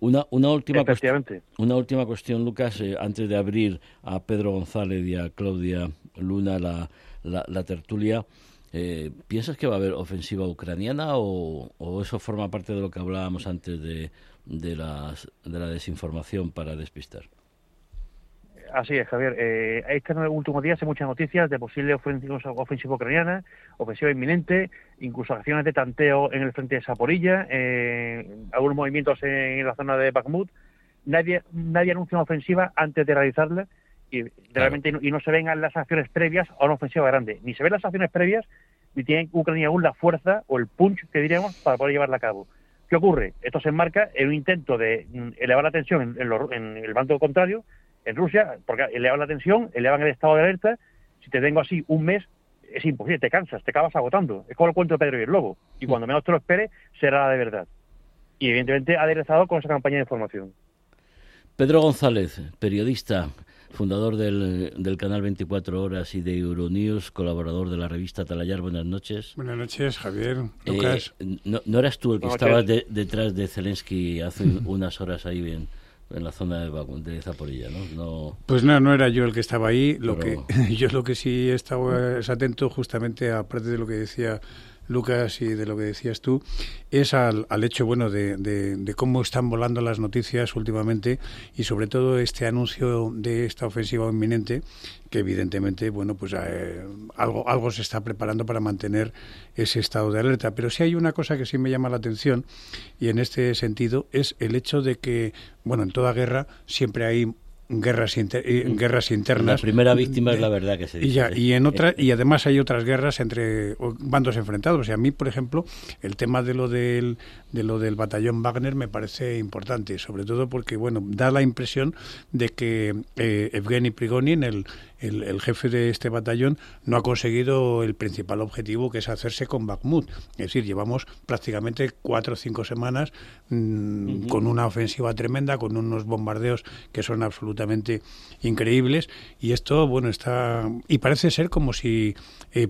Speaker 1: Una, una, última, cuestión, una última cuestión, Lucas, eh, antes de abrir a Pedro González y a Claudia Luna la la, tertulia. Eh, ¿Piensas que va a haber ofensiva ucraniana o, eso forma parte de lo que hablábamos antes de, de, las, de la desinformación para despistar?
Speaker 10: Así es, Javier. Eh, en los últimos días hay muchas noticias de posible ofensiva, ofensiva ucraniana, ofensiva inminente, incluso acciones de tanteo en el frente de Saporilla, eh, algunos movimientos en la zona de Bakhmut. Nadie, nadie anuncia una ofensiva antes de realizarla y realmente y no se ven las acciones previas a una ofensiva grande. Ni se ven las acciones previas, ni tiene Ucrania aún la fuerza o el punch que diríamos para poder llevarla a cabo. ¿Qué ocurre? Esto se enmarca en un intento de mm, elevar la tensión en, el bando contrario, en Rusia, porque elevan la tensión, elevan el estado de alerta. Si te tengo así un mes, es imposible, te cansas, te acabas agotando. Es como el cuento de Pedro y el Lobo. Y cuando menos te lo espere, será la de verdad. Y evidentemente aderezado con esa campaña de información.
Speaker 1: Pedro González, periodista, fundador del, del, canal 24 Horas y de Euronews, colaborador de la revista Talayar. Buenas noches.
Speaker 11: Buenas noches, Javier. Eh,
Speaker 1: no, eras tú el que estabas detrás de Zelensky hace unas horas ahí en, en la zona de, de Zaporilla, ¿no? ¿no?
Speaker 11: Pues no, no era yo el que estaba ahí. Lo que yo lo que sí he estado es atento justamente aparte de lo que decía Lucas, y de lo que decías tú, es al, hecho bueno de, de, cómo están volando las noticias últimamente y sobre todo este anuncio de esta ofensiva inminente que evidentemente bueno pues eh, algo algo se está preparando para mantener ese estado de alerta. Pero sí hay una cosa que sí me llama la atención y en este sentido es el hecho de que bueno en toda guerra siempre hay guerras, eh, mm. guerras internas.
Speaker 1: La primera víctima es la verdad que se
Speaker 11: dice. Y, y, en otra, y además hay otras guerras entre bandos enfrentados. Y a mí, por ejemplo, el tema de lo del, de lo del batallón Wagner me parece importante, sobre todo porque, bueno, da la impresión de que eh, Evgeny Prigonin, el, el, jefe de este batallón no ha conseguido el principal objetivo que es hacerse con Bakhmut. Es decir, llevamos prácticamente cuatro o cinco semanas mm, con una ofensiva tremenda, con unos bombardeos que son absolutamente increíbles y esto, bueno, está... y parece ser como si eh,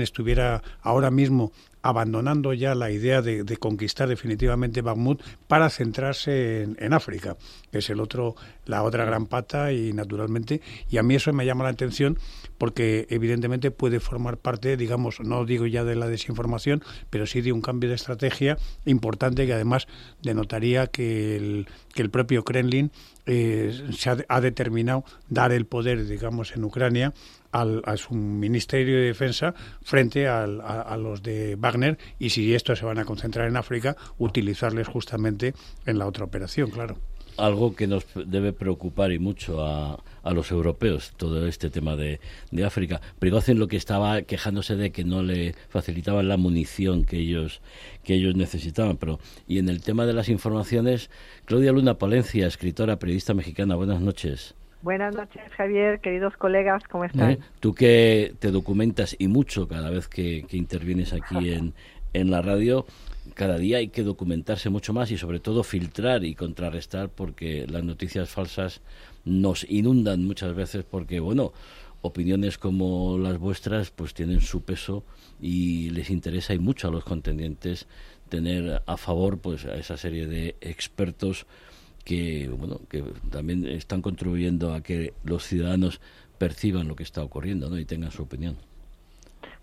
Speaker 11: estuviera ahora mismo abandonando ya la idea de, conquistar definitivamente Bakhmut para centrarse en, África, que es el otro, la otra gran pata y naturalmente, y a mí eso me llama la atención porque evidentemente puede formar parte, digamos, no digo ya de la desinformación, pero sí de un cambio de estrategia importante que además denotaría que el, que el propio Kremlin eh, se ha, determinado dar el poder, digamos, en Ucrania al, a su Ministerio de Defensa frente a, los de Wagner y si esto se van a concentrar en África, utilizarles justamente en la otra operación, claro
Speaker 1: algo que nos debe preocupar y mucho a, a los europeos, todo este tema de, de África. Prigozhin lo que estaba quejándose de que no le facilitaban la munición que ellos, que ellos necesitaban. Pero, y en el tema de las informaciones, Claudia Luna Palencia, escritora, periodista mexicana, buenas noches.
Speaker 12: Buenas noches, Javier, queridos colegas, ¿cómo están? ¿Eh?
Speaker 1: Tú que te documentas y mucho cada vez que, intervienes aquí en, en la radio, cada día hay que documentarse mucho más y sobre todo filtrar y contrarrestar porque las noticias falsas nos inundan muchas veces porque, bueno, opiniones como las vuestras pues tienen su peso y les interesa y mucho a los contendientes tener a favor pues a esa serie de expertos que bueno que también están contribuyendo a que los ciudadanos perciban lo que está ocurriendo ¿no? y tengan su opinión.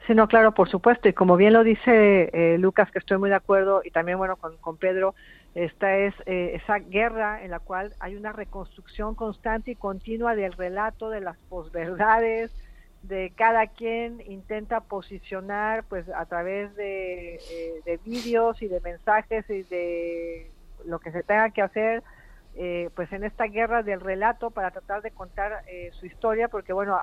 Speaker 12: Sí, no, claro, por supuesto. Y como bien lo dice eh, Lucas, que estoy muy de acuerdo, y también, bueno, con, con Pedro, esta es eh, esa guerra en la cual hay una reconstrucción constante y continua del relato, de las posverdades, de cada quien intenta posicionar, pues, a través de, eh, de vídeos y de mensajes y de lo que se tenga que hacer, eh, pues en esta guerra del relato para tratar de contar eh, su historia, porque bueno,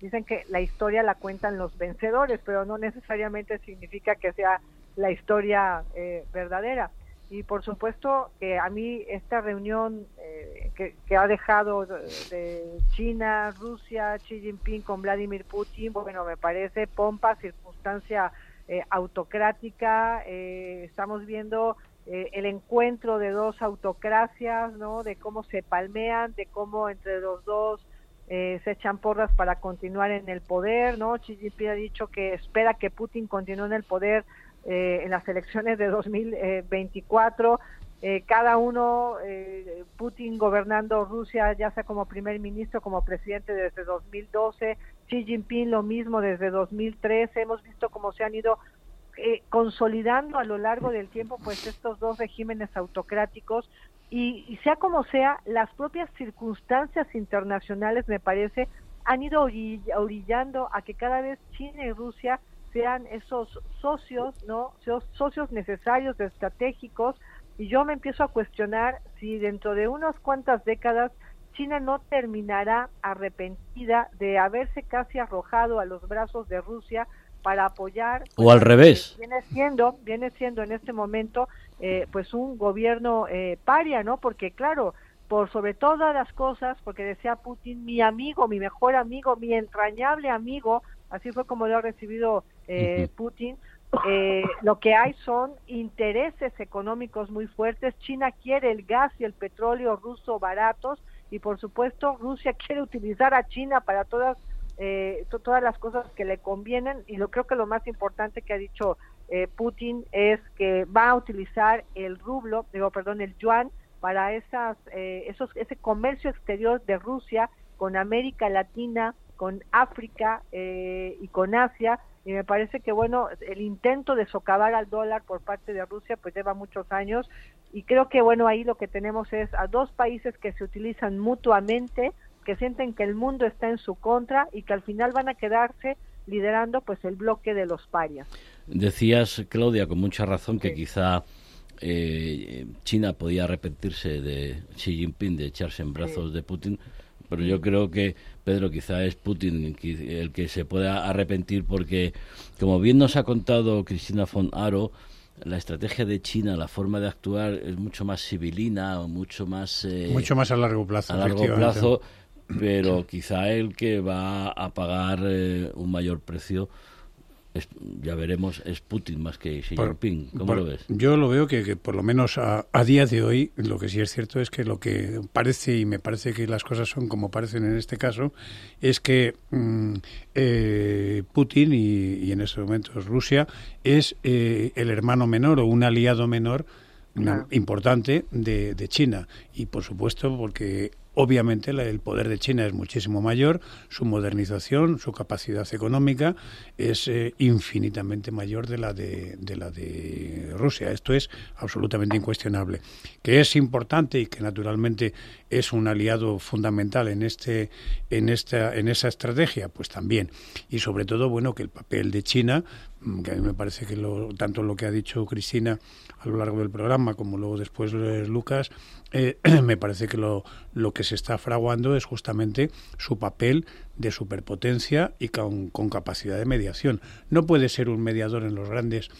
Speaker 12: dicen que la historia la cuentan los vencedores, pero no necesariamente significa que sea la historia eh, verdadera. Y por supuesto que a mí esta reunión eh, que, ha dejado de China, Rusia, Xi Jinping con Vladimir Putin, bueno, me parece pompa, circunstancia eh, autocrática. estamos viendo el encuentro de dos autocracias, ¿no? De cómo se palmean, de cómo entre los dos se echan porras para continuar en el poder, ¿no? Xi Jinping ha dicho que espera que Putin continúe en el poder eh, en las elecciones de 2024. Eh, cada uno, eh, Putin gobernando Rusia, ya sea como primer ministro, como presidente desde 2012, Xi Jinping lo mismo desde 2013. Hemos visto cómo se han ido consolidando a lo largo del tiempo pues estos dos regímenes autocráticos y, y, sea como sea, las propias circunstancias internacionales, me parece, han ido orillando a que cada vez China y Rusia sean esos socios, ¿no? Esos socios necesarios, estratégicos, y yo me empiezo a cuestionar si dentro de unas cuantas décadas China no terminará arrepentida de haberse casi arrojado a los brazos de Rusia para apoyar
Speaker 1: o al revés
Speaker 12: viene siendo viene siendo en este momento eh, pues un gobierno eh, paria no porque claro por sobre todas las cosas porque decía Putin mi amigo mi mejor amigo mi entrañable amigo así fue como lo ha recibido eh, Putin. Eh, lo que hay son intereses económicos muy fuertes. China quiere el gas y el petróleo ruso baratos y por supuesto Rusia quiere utilizar a China para todas eh, todas las cosas que le convienen y lo creo que lo más importante que ha dicho Putin es que va a utilizar el rublo, digo perdón, el yuan para esas esos ese comercio exterior de Rusia con América Latina, con África eh, y con Asia. Y me parece que bueno el intento de socavar al dólar por parte de Rusia pues lleva muchos años. Y creo que bueno ahí lo que tenemos es a dos países que se utilizan mutuamente que sienten que el mundo está en su contra y que al final van a quedarse liderando pues el bloque de los parias.
Speaker 1: Decías Claudia con mucha razón que quizá eh, China podía arrepentirse de Xi Jinping de echarse en brazos de Putin pero yo creo que, Pedro, quizá es Putin el que se pueda arrepentir porque, como bien nos ha contado Cristina von Aro, la estrategia de China, la forma de actuar es mucho más civilina, mucho más...
Speaker 11: Eh, mucho más a largo plazo.
Speaker 1: A largo plazo, pero quizá el que va a pagar eh, un mayor precio ya veremos, es Putin más que Xi Jinping. ¿Cómo lo ves?
Speaker 11: Yo lo veo que, por lo menos a, día de hoy, lo que sí es cierto es que lo que parece, y me parece que las cosas son como parecen en este caso, es que mm, eh, Putin y, en estos momentos Rusia es eh, el hermano menor o un aliado menor importante de, de China. Y por supuesto, porque Obviamente el poder de China es muchísimo mayor, su modernización, su capacidad económica es eh, infinitamente mayor de la de, la de Rusia. Esto es absolutamente incuestionable. Que es importante y que naturalmente es un aliado fundamental en este en esta en esa estrategia, pues también. Y sobre todo, bueno, que el papel de China, mm, que a mí me parece que lo, tanto lo que ha dicho Cristina a lo largo del programa como luego después Lucas, eh, me parece que lo, lo que se está fraguando es justamente su papel de superpotencia y con, capacidad de mediación. No puede ser un mediador en los grandes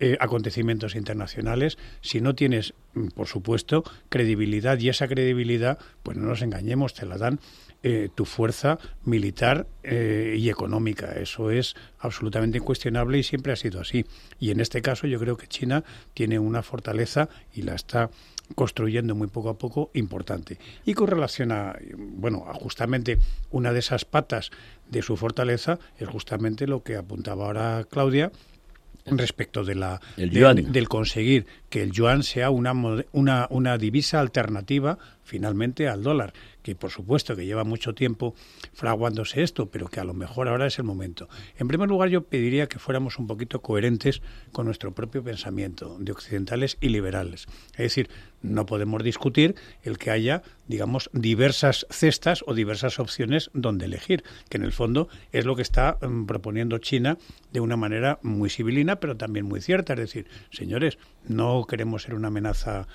Speaker 11: eh, acontecimientos internacionales si no tienes, mm, por supuesto, credibilidad y esa credibilidad, pues no nos engañemos, te la dan eh, tu fuerza militar y económica. Eso es absolutamente incuestionable y siempre ha sido así. Y en este caso yo creo que China tiene una fortaleza y la está construyendo muy poco a poco importante. Y con relación a, bueno, justamente una de esas patas de su fortaleza es justamente lo que apuntaba ahora Claudia, respecto de la del conseguir que el yuan sea una, una, una divisa alternativa finalmente al dólar que por supuesto que lleva mucho tiempo fraguándose esto, pero que a lo mejor ahora es el momento. En primer lugar, yo pediría que fuéramos un poquito coherentes con nuestro propio pensamiento de occidentales y liberales. Es decir, no podemos discutir el que haya, digamos, diversas cestas o diversas opciones donde elegir, que en el fondo es lo que está mm, proponiendo China de una manera muy civilina, pero también muy cierta. Es decir, señores, no queremos ser una amenaza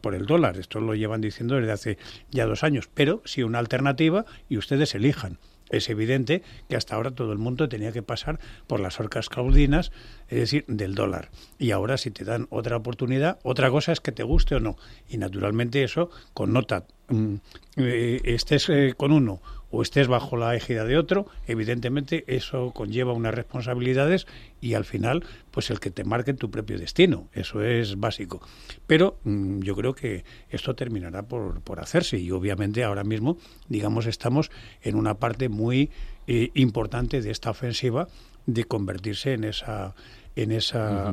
Speaker 11: por el dólar. Esto lo llevan diciendo desde hace ya dos años, pero sí una alternativa y ustedes elijan. es evidente que hasta ahora todo el mundo tenía que pasar por las orcas caudinas, es decir, del dólar. Y ahora si te dan otra oportunidad, otra cosa es que te guste o no. Y naturalmente eso connota, mm, eh, estés eh, con uno o estés bajo la égida de otro, evidentemente eso conlleva unas responsabilidades y al final, pues el que te marque tu propio destino, eso es básico. Pero mm, yo creo que esto terminará por, por, hacerse y obviamente ahora mismo, digamos, estamos en una parte muy eh, importante de esta ofensiva de convertirse en esa en esa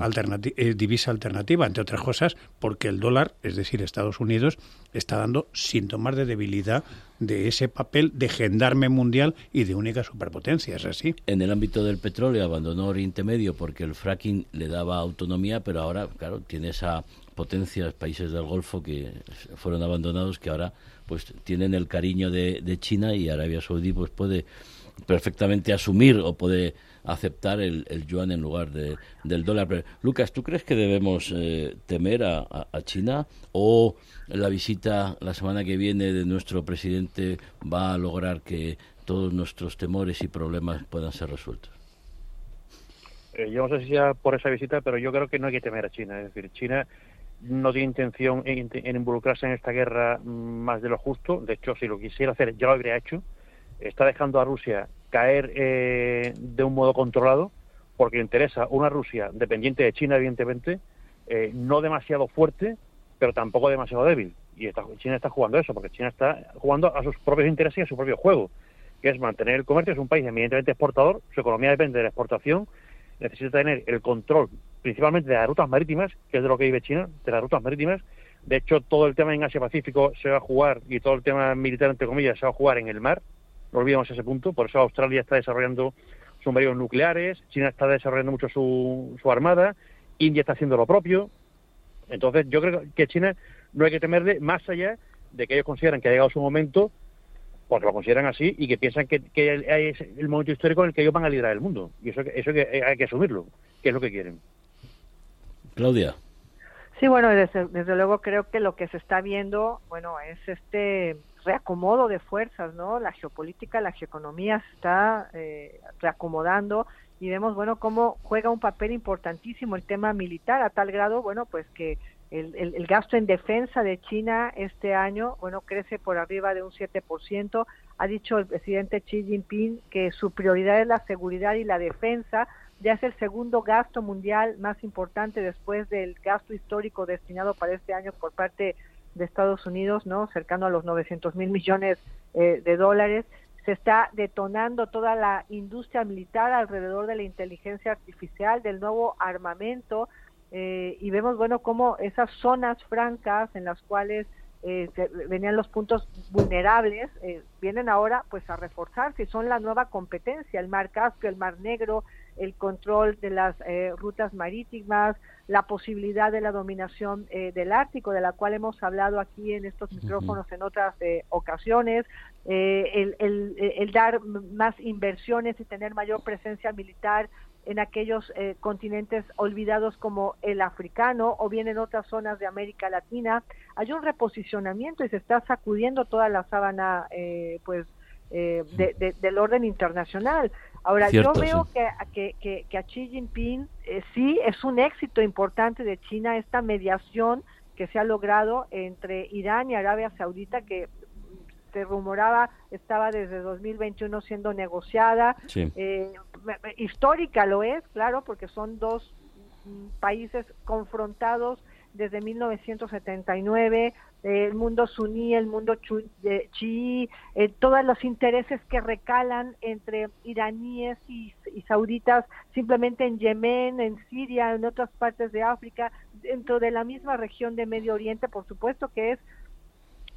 Speaker 11: eh, divisa alternativa, entre otras cosas, porque el dólar, es decir, Estados Unidos, está dando síntomas de debilidad de ese papel de gendarme mundial y de única superpotencia, ¿es así?
Speaker 1: En el ámbito del petróleo abandonó Oriente Medio porque el fracking le daba autonomía, pero ahora, claro, tiene esa potencia, países del Golfo que fueron abandonados, que ahora pues tienen el cariño de, de China y Arabia Saudí pues puede perfectamente asumir o puede aceptar el, yuan en lugar de, del dólar. Pero, Lucas, ¿tú crees que debemos eh, temer a, China o la visita la semana que viene de nuestro presidente va a lograr que todos nuestros temores y problemas puedan ser resueltos?
Speaker 10: Eh, yo no sé si sea por esa visita, pero yo creo que no hay que temer a China. Es decir, China no tiene intención en, en, involucrarse en esta guerra más de lo justo. De hecho, si lo quisiera hacer, ya lo habría hecho. Está dejando a Rusia caer eh, de un modo controlado, porque le interesa una Rusia dependiente de China, evidentemente, eh, no demasiado fuerte, pero tampoco demasiado débil. Y China está jugando eso, porque China está jugando a sus propios intereses y a su propio juego, que es mantener el comercio. Es un país eminentemente exportador, su economía depende de la exportación, necesita tener el control principalmente de las rutas marítimas, que es de lo que vive China, de las rutas marítimas. De hecho, todo el tema en Asia-Pacífico se va a jugar, y todo el tema militar, entre comillas, se va a jugar en el mar, no olvidemos ese punto, por eso Australia está desarrollando sus medios nucleares, China está desarrollando mucho su, su armada, India está haciendo lo propio. Entonces, yo creo que China no hay que temerle más allá de que ellos consideran que ha llegado su momento, porque lo consideran así, y que piensan que, es el momento histórico en el que ellos van a liderar el mundo. Y eso, eso hay que asumirlo, que es lo que quieren.
Speaker 1: Claudia.
Speaker 12: Sí, bueno, desde, desde luego creo que lo que se está viendo, bueno, es este reacomodo de fuerzas, ¿no? La geopolítica, la geoeconomía se está eh, reacomodando y vemos, bueno, cómo juega un papel importantísimo el tema militar a tal grado, bueno, pues que el, el, gasto en defensa de China este año, bueno, crece por arriba de un 7%. Ha dicho el presidente Xi Jinping que su prioridad es la seguridad y la defensa. Ya es el segundo gasto mundial más importante después del gasto histórico destinado para este año por parte de Estados Unidos, ¿no? Cercano a los 900 mil millones eh, de dólares. Se está detonando toda la industria militar alrededor de la inteligencia artificial, del nuevo armamento, eh, y vemos, bueno, cómo esas zonas francas en las cuales eh, venían los puntos vulnerables, vienen ahora pues a reforzarse, son la nueva competencia, el mar Caspio, el mar Negro, el control de las eh, rutas marítimas, la posibilidad de la dominación eh, del Ártico, de la cual hemos hablado aquí en estos micrófonos en otras eh, ocasiones, el, el, dar más inversiones y tener mayor presencia militar en aquellos continentes olvidados como el africano o bien en otras zonas de América Latina. Hay un reposicionamiento y se está sacudiendo toda la sábana pues del orden internacional. Ahora, yo veo que, que, que, a Xi Jinping eh, sí es un éxito importante de China esta mediación que se ha logrado entre Irán y Arabia Saudita, que se rumoraba estaba desde 2021 siendo negociada. Eh, histórica lo es, claro, porque son dos mm, países confrontados desde 1979 el mundo suní, el mundo chií, eh, todos los intereses que recalan entre iraníes y, sauditas simplemente en Yemen, en Siria, en otras partes de África, dentro de la misma región de Medio Oriente, por supuesto que es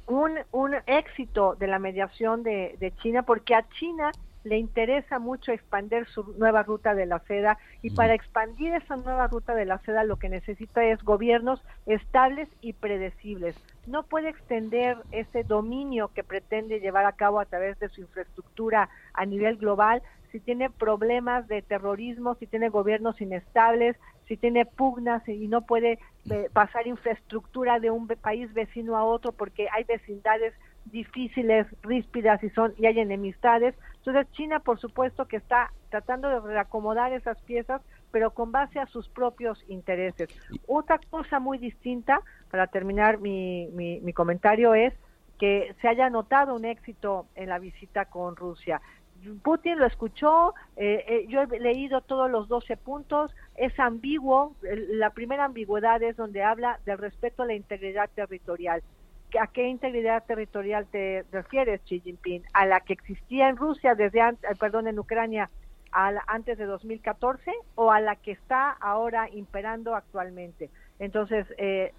Speaker 12: un, un éxito de la mediación de, de China, porque a China le interesa mucho expandir su nueva ruta de la seda y para expandir esa nueva ruta de la seda lo que necesita es gobiernos estables y predecibles. No puede extender ese dominio que pretende llevar a cabo a través de su infraestructura a nivel global si tiene problemas de terrorismo, si tiene gobiernos inestables, si tiene pugnas y no puede eh, pasar infraestructura de un país vecino a otro porque hay vecindades difíciles, ríspidas y son y hay enemistades. Entonces China, por supuesto, que está tratando de reacomodar esas piezas, pero con base a sus propios intereses. Otra cosa muy distinta, para terminar mi, mi comentario, es que se haya notado un éxito en la visita con Rusia. Putin lo escuchó, eh, eh, yo he leído todos los 12 puntos, es ambiguo, la primera ambigüedad es donde habla del respeto a la integridad territorial. ¿A qué integridad territorial te refieres, Xi Jinping? ¿A la que existía en Rusia desde antes, eh, perdón, en Ucrania antes de 2014 o a la que está ahora imperando actualmente? Entonces,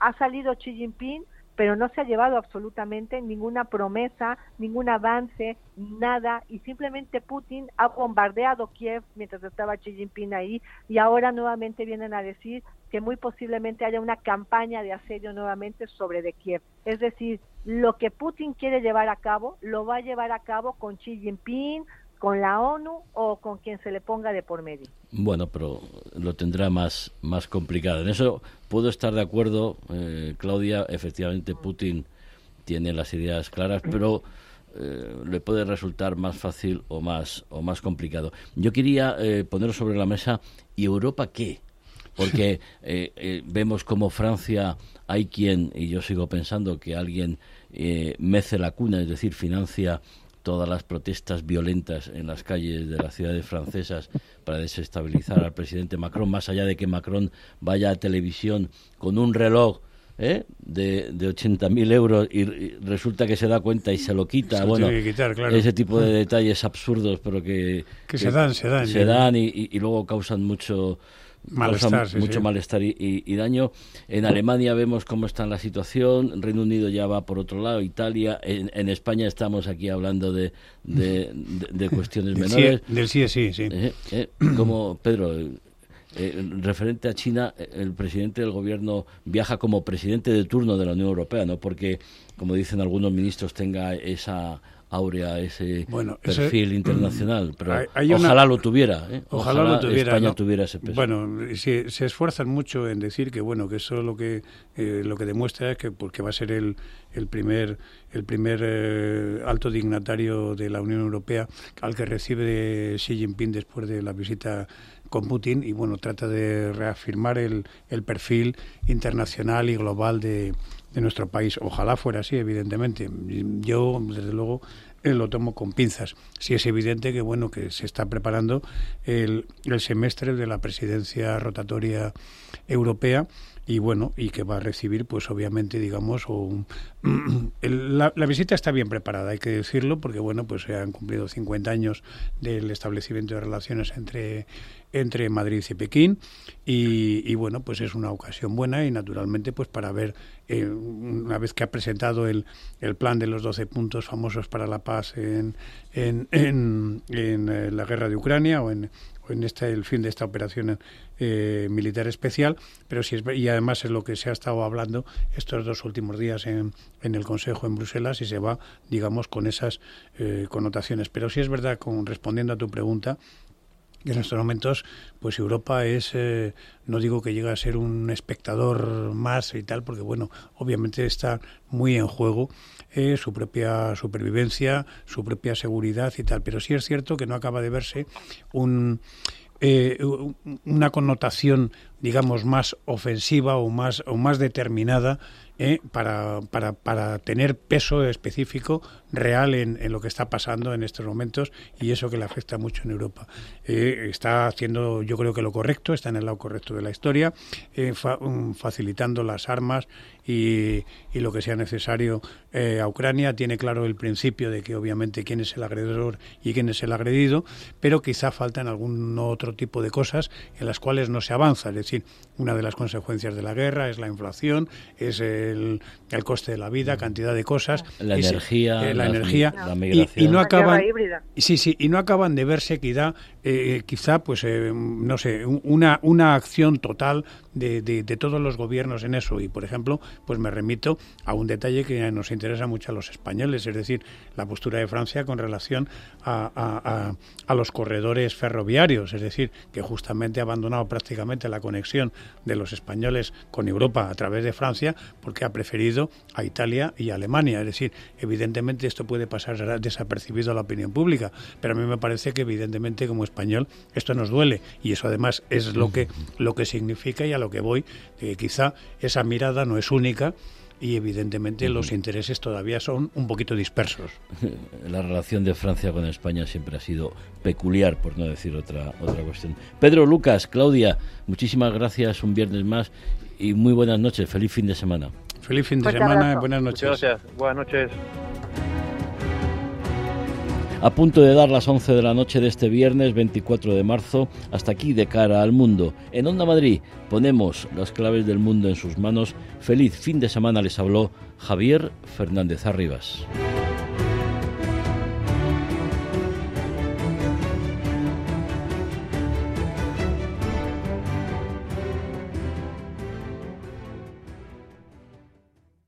Speaker 12: ha salido Xi Jinping pero no se ha llevado absolutamente ninguna promesa, ningún avance, nada, y simplemente Putin ha bombardeado Kiev mientras estaba Xi Jinping ahí, y ahora nuevamente vienen a decir que muy posiblemente haya una campaña de asedio nuevamente sobre de Kiev. Es decir, lo que Putin quiere llevar a cabo, lo va a llevar a cabo con Xi Jinping, con la ONU o con quien se le ponga de por medio.
Speaker 1: Bueno, pero lo tendrá más, más complicado. En eso puedo estar de acuerdo, eh, Claudia. Efectivamente, Putin tiene las ideas claras, pero eh, le puede resultar más fácil o más, o más complicado. Yo quería eh, poner sobre la mesa, ¿y Europa qué? Porque vemos como Francia hay quien, y yo sigo pensando que alguien mece la cuna, es decir, financia todas las protestas violentas en las calles de las ciudades francesas para desestabilizar al presidente Macron, más allá de que Macron vaya a televisión con un reloj ¿eh? de, de 80.000 euros y, resulta que se da cuenta y se lo quita. bueno, ese tipo de detalles absurdos, pero que,
Speaker 11: se dan, se dan.
Speaker 1: Se dan y luego causan mucho
Speaker 11: malestar,
Speaker 1: mucho malestar y, daño. En Alemania vemos cómo está la situación, Reino Unido ya va por otro lado, Italia, en, España estamos aquí hablando de, de, cuestiones menores.
Speaker 11: del sí, sí, sí.
Speaker 1: Eh, eh, como Pedro, eh, referente a China, el presidente del gobierno viaja como presidente de turno de la Unión Europea, no porque, como dicen algunos ministros, tenga esa áurea ese perfil internacional, pero ojalá lo tuviera, ¿eh? ojalá, lo tuviera, España tuviera ese peso.
Speaker 11: Bueno, se, se, esfuerzan mucho en decir que bueno que eso lo que eh, lo que demuestra es que porque va a ser el, el primer el primer eh, alto dignatario de la Unión Europea al que recibe Xi Jinping después de la visita con Putin y bueno trata de reafirmar el, el perfil internacional y global de de nuestro país. Ojalá fuera así, evidentemente. Yo, desde luego, eh, lo tomo con pinzas. Sí es evidente que bueno que se está preparando el, el semestre de la presidencia rotatoria europea y bueno y que va a recibir pues obviamente digamos la, la, visita está bien preparada hay que decirlo porque bueno pues se han cumplido 50 años del establecimiento de relaciones entre entre Madrid y Pekín y, bueno pues es una ocasión buena y naturalmente pues para ver eh, una vez que ha presentado el, el plan de los 12 puntos famosos para la paz en, en, en, en eh, la guerra de Ucrania o en, en este, el fin de esta operación eh, militar especial, pero si es, y además es lo que se ha estado hablando estos dos últimos días en, en el Consejo en Bruselas y se va, digamos, con esas eh, connotaciones. Pero sí es verdad, con, respondiendo a tu pregunta, que en estos momentos, pues Europa es, eh, no digo que llegue a ser un espectador más y tal, porque bueno, obviamente está muy en juego eh, su propia supervivencia, su propia seguridad y tal, pero sí es cierto que no acaba de verse un, eh, una connotación, digamos, más ofensiva o más, o más determinada eh, para, para, para, tener peso específico real en, en, lo que está pasando en estos momentos y eso que le afecta mucho en Europa. Eh, está haciendo, yo creo que lo correcto, está en el lado correcto de la historia, eh, um, facilitando las armas y, y, lo que sea necesario a Ucrania. Tiene claro el principio de que obviamente quién es el agredor y quién es el agredido, pero quizá faltan algún otro tipo de cosas en las cuales no se avanza. Es decir, una de las consecuencias de la guerra es la inflación, es el, el coste de la vida, cantidad de cosas.
Speaker 1: La energía.
Speaker 11: Eh, la, energía.
Speaker 1: La migración.
Speaker 11: Y, no acaban, sí, sí, y no acaban de verse quizá, eh, quizá pues, eh, no sé, una, una acción total de, de, todos los gobiernos en eso. Y, por ejemplo, pues me remito a un detalle que nos interesa mucho a los españoles, es decir, la postura de Francia con relación a, a, los corredores ferroviarios, es decir, que justamente ha abandonado prácticamente la conexión conexión de los españoles con Europa a través de Francia, porque ha preferido a Italia y a Alemania. Es decir, evidentemente esto puede pasar desapercibido a la opinión pública, pero a mí me parece que evidentemente como español esto nos duele y eso además es lo que lo que significa y a lo que voy, que quizá esa mirada no es única y evidentemente los intereses todavía son un poquito dispersos.
Speaker 1: La relación de Francia con España siempre ha sido peculiar, por no decir otra, otra cuestión. Pedro, Lucas, Claudia, muchísimas gracias un viernes más y muy buenas noches. Feliz fin de semana.
Speaker 11: Feliz fin de semana, buenas noches.
Speaker 10: gracias, buenas noches.
Speaker 1: A punto de dar las 11 de la noche de este viernes 24 de marzo, hasta aquí de cara al mundo. En Onda Madrid ponemos las claves del mundo en sus manos. Feliz fin de semana les habló Javier Fernández Arribas.